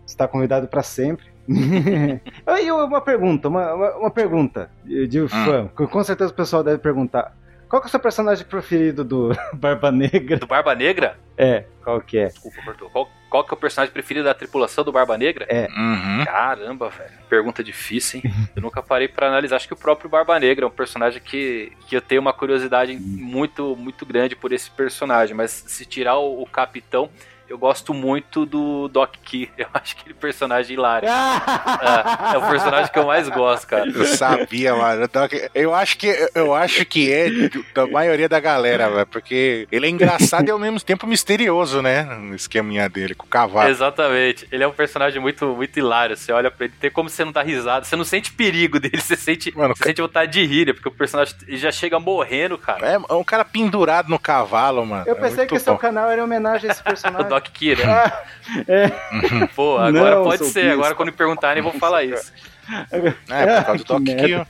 está convidado para sempre. Aí uma pergunta, uma, uma pergunta de, hum. fã. Com certeza o pessoal deve perguntar. Qual que é o seu personagem preferido do Barba Negra? Do Barba Negra? É, qual que é? Desculpa, Bertô. Qual, qual que é o personagem preferido da tripulação do Barba Negra? É. Uhum. Caramba, velho. Pergunta difícil, hein? Eu nunca parei para analisar. Acho que o próprio Barba Negra é um personagem que, que eu tenho uma curiosidade muito, muito grande por esse personagem. Mas se tirar o, o Capitão, eu gosto muito do Doc Key. Eu acho aquele personagem hilário. é, é, o personagem que eu mais gosto, cara. Eu sabia, mano. Eu acho que, eu acho que é da maioria da galera, velho. Porque ele é engraçado e ao mesmo tempo misterioso, né? No esqueminha dele, com o cavalo. Exatamente. Ele é um personagem muito, muito hilário. Você olha pra ele, tem como você não dar risada. Você não sente perigo dele, você sente, mano, você sente vontade de rir, né? porque o personagem já chega morrendo, cara. É, é um cara pendurado no cavalo, mano. Eu pensei é que bom. seu canal era homenagem a esse personagem. Doc Kira. Ah, é. Pô, agora Não, pode ser. Agora quando me perguntarem, eu vou falar isso. É, por causa do Doc Kill.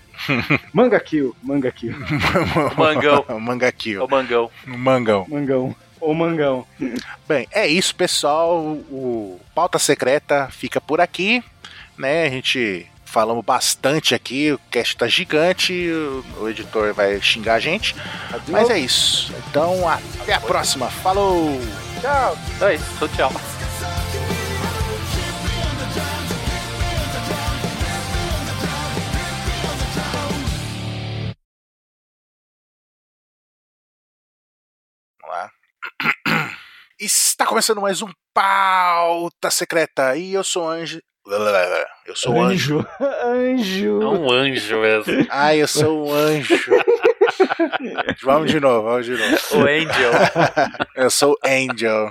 Manga Kill, Manga Kill. Mangão. Manga Kill. O Mangão. Mangão. Mangão. O Mangão. Bem, é isso, pessoal. O Pauta Secreta fica por aqui. Né? A gente falamos bastante aqui, o cast tá gigante, o editor vai xingar a gente. Adeus. Mas é isso. Então, até a próxima. Falou! Tchau! É isso, tchau. Vamos lá. Está começando mais um Pauta Secreta e eu sou Anjo. Eu sou um anjo. Anjo. É um anjo mesmo. Ah, eu sou um anjo. Vamos de novo, vamos de novo. O Angel. eu sou Angel.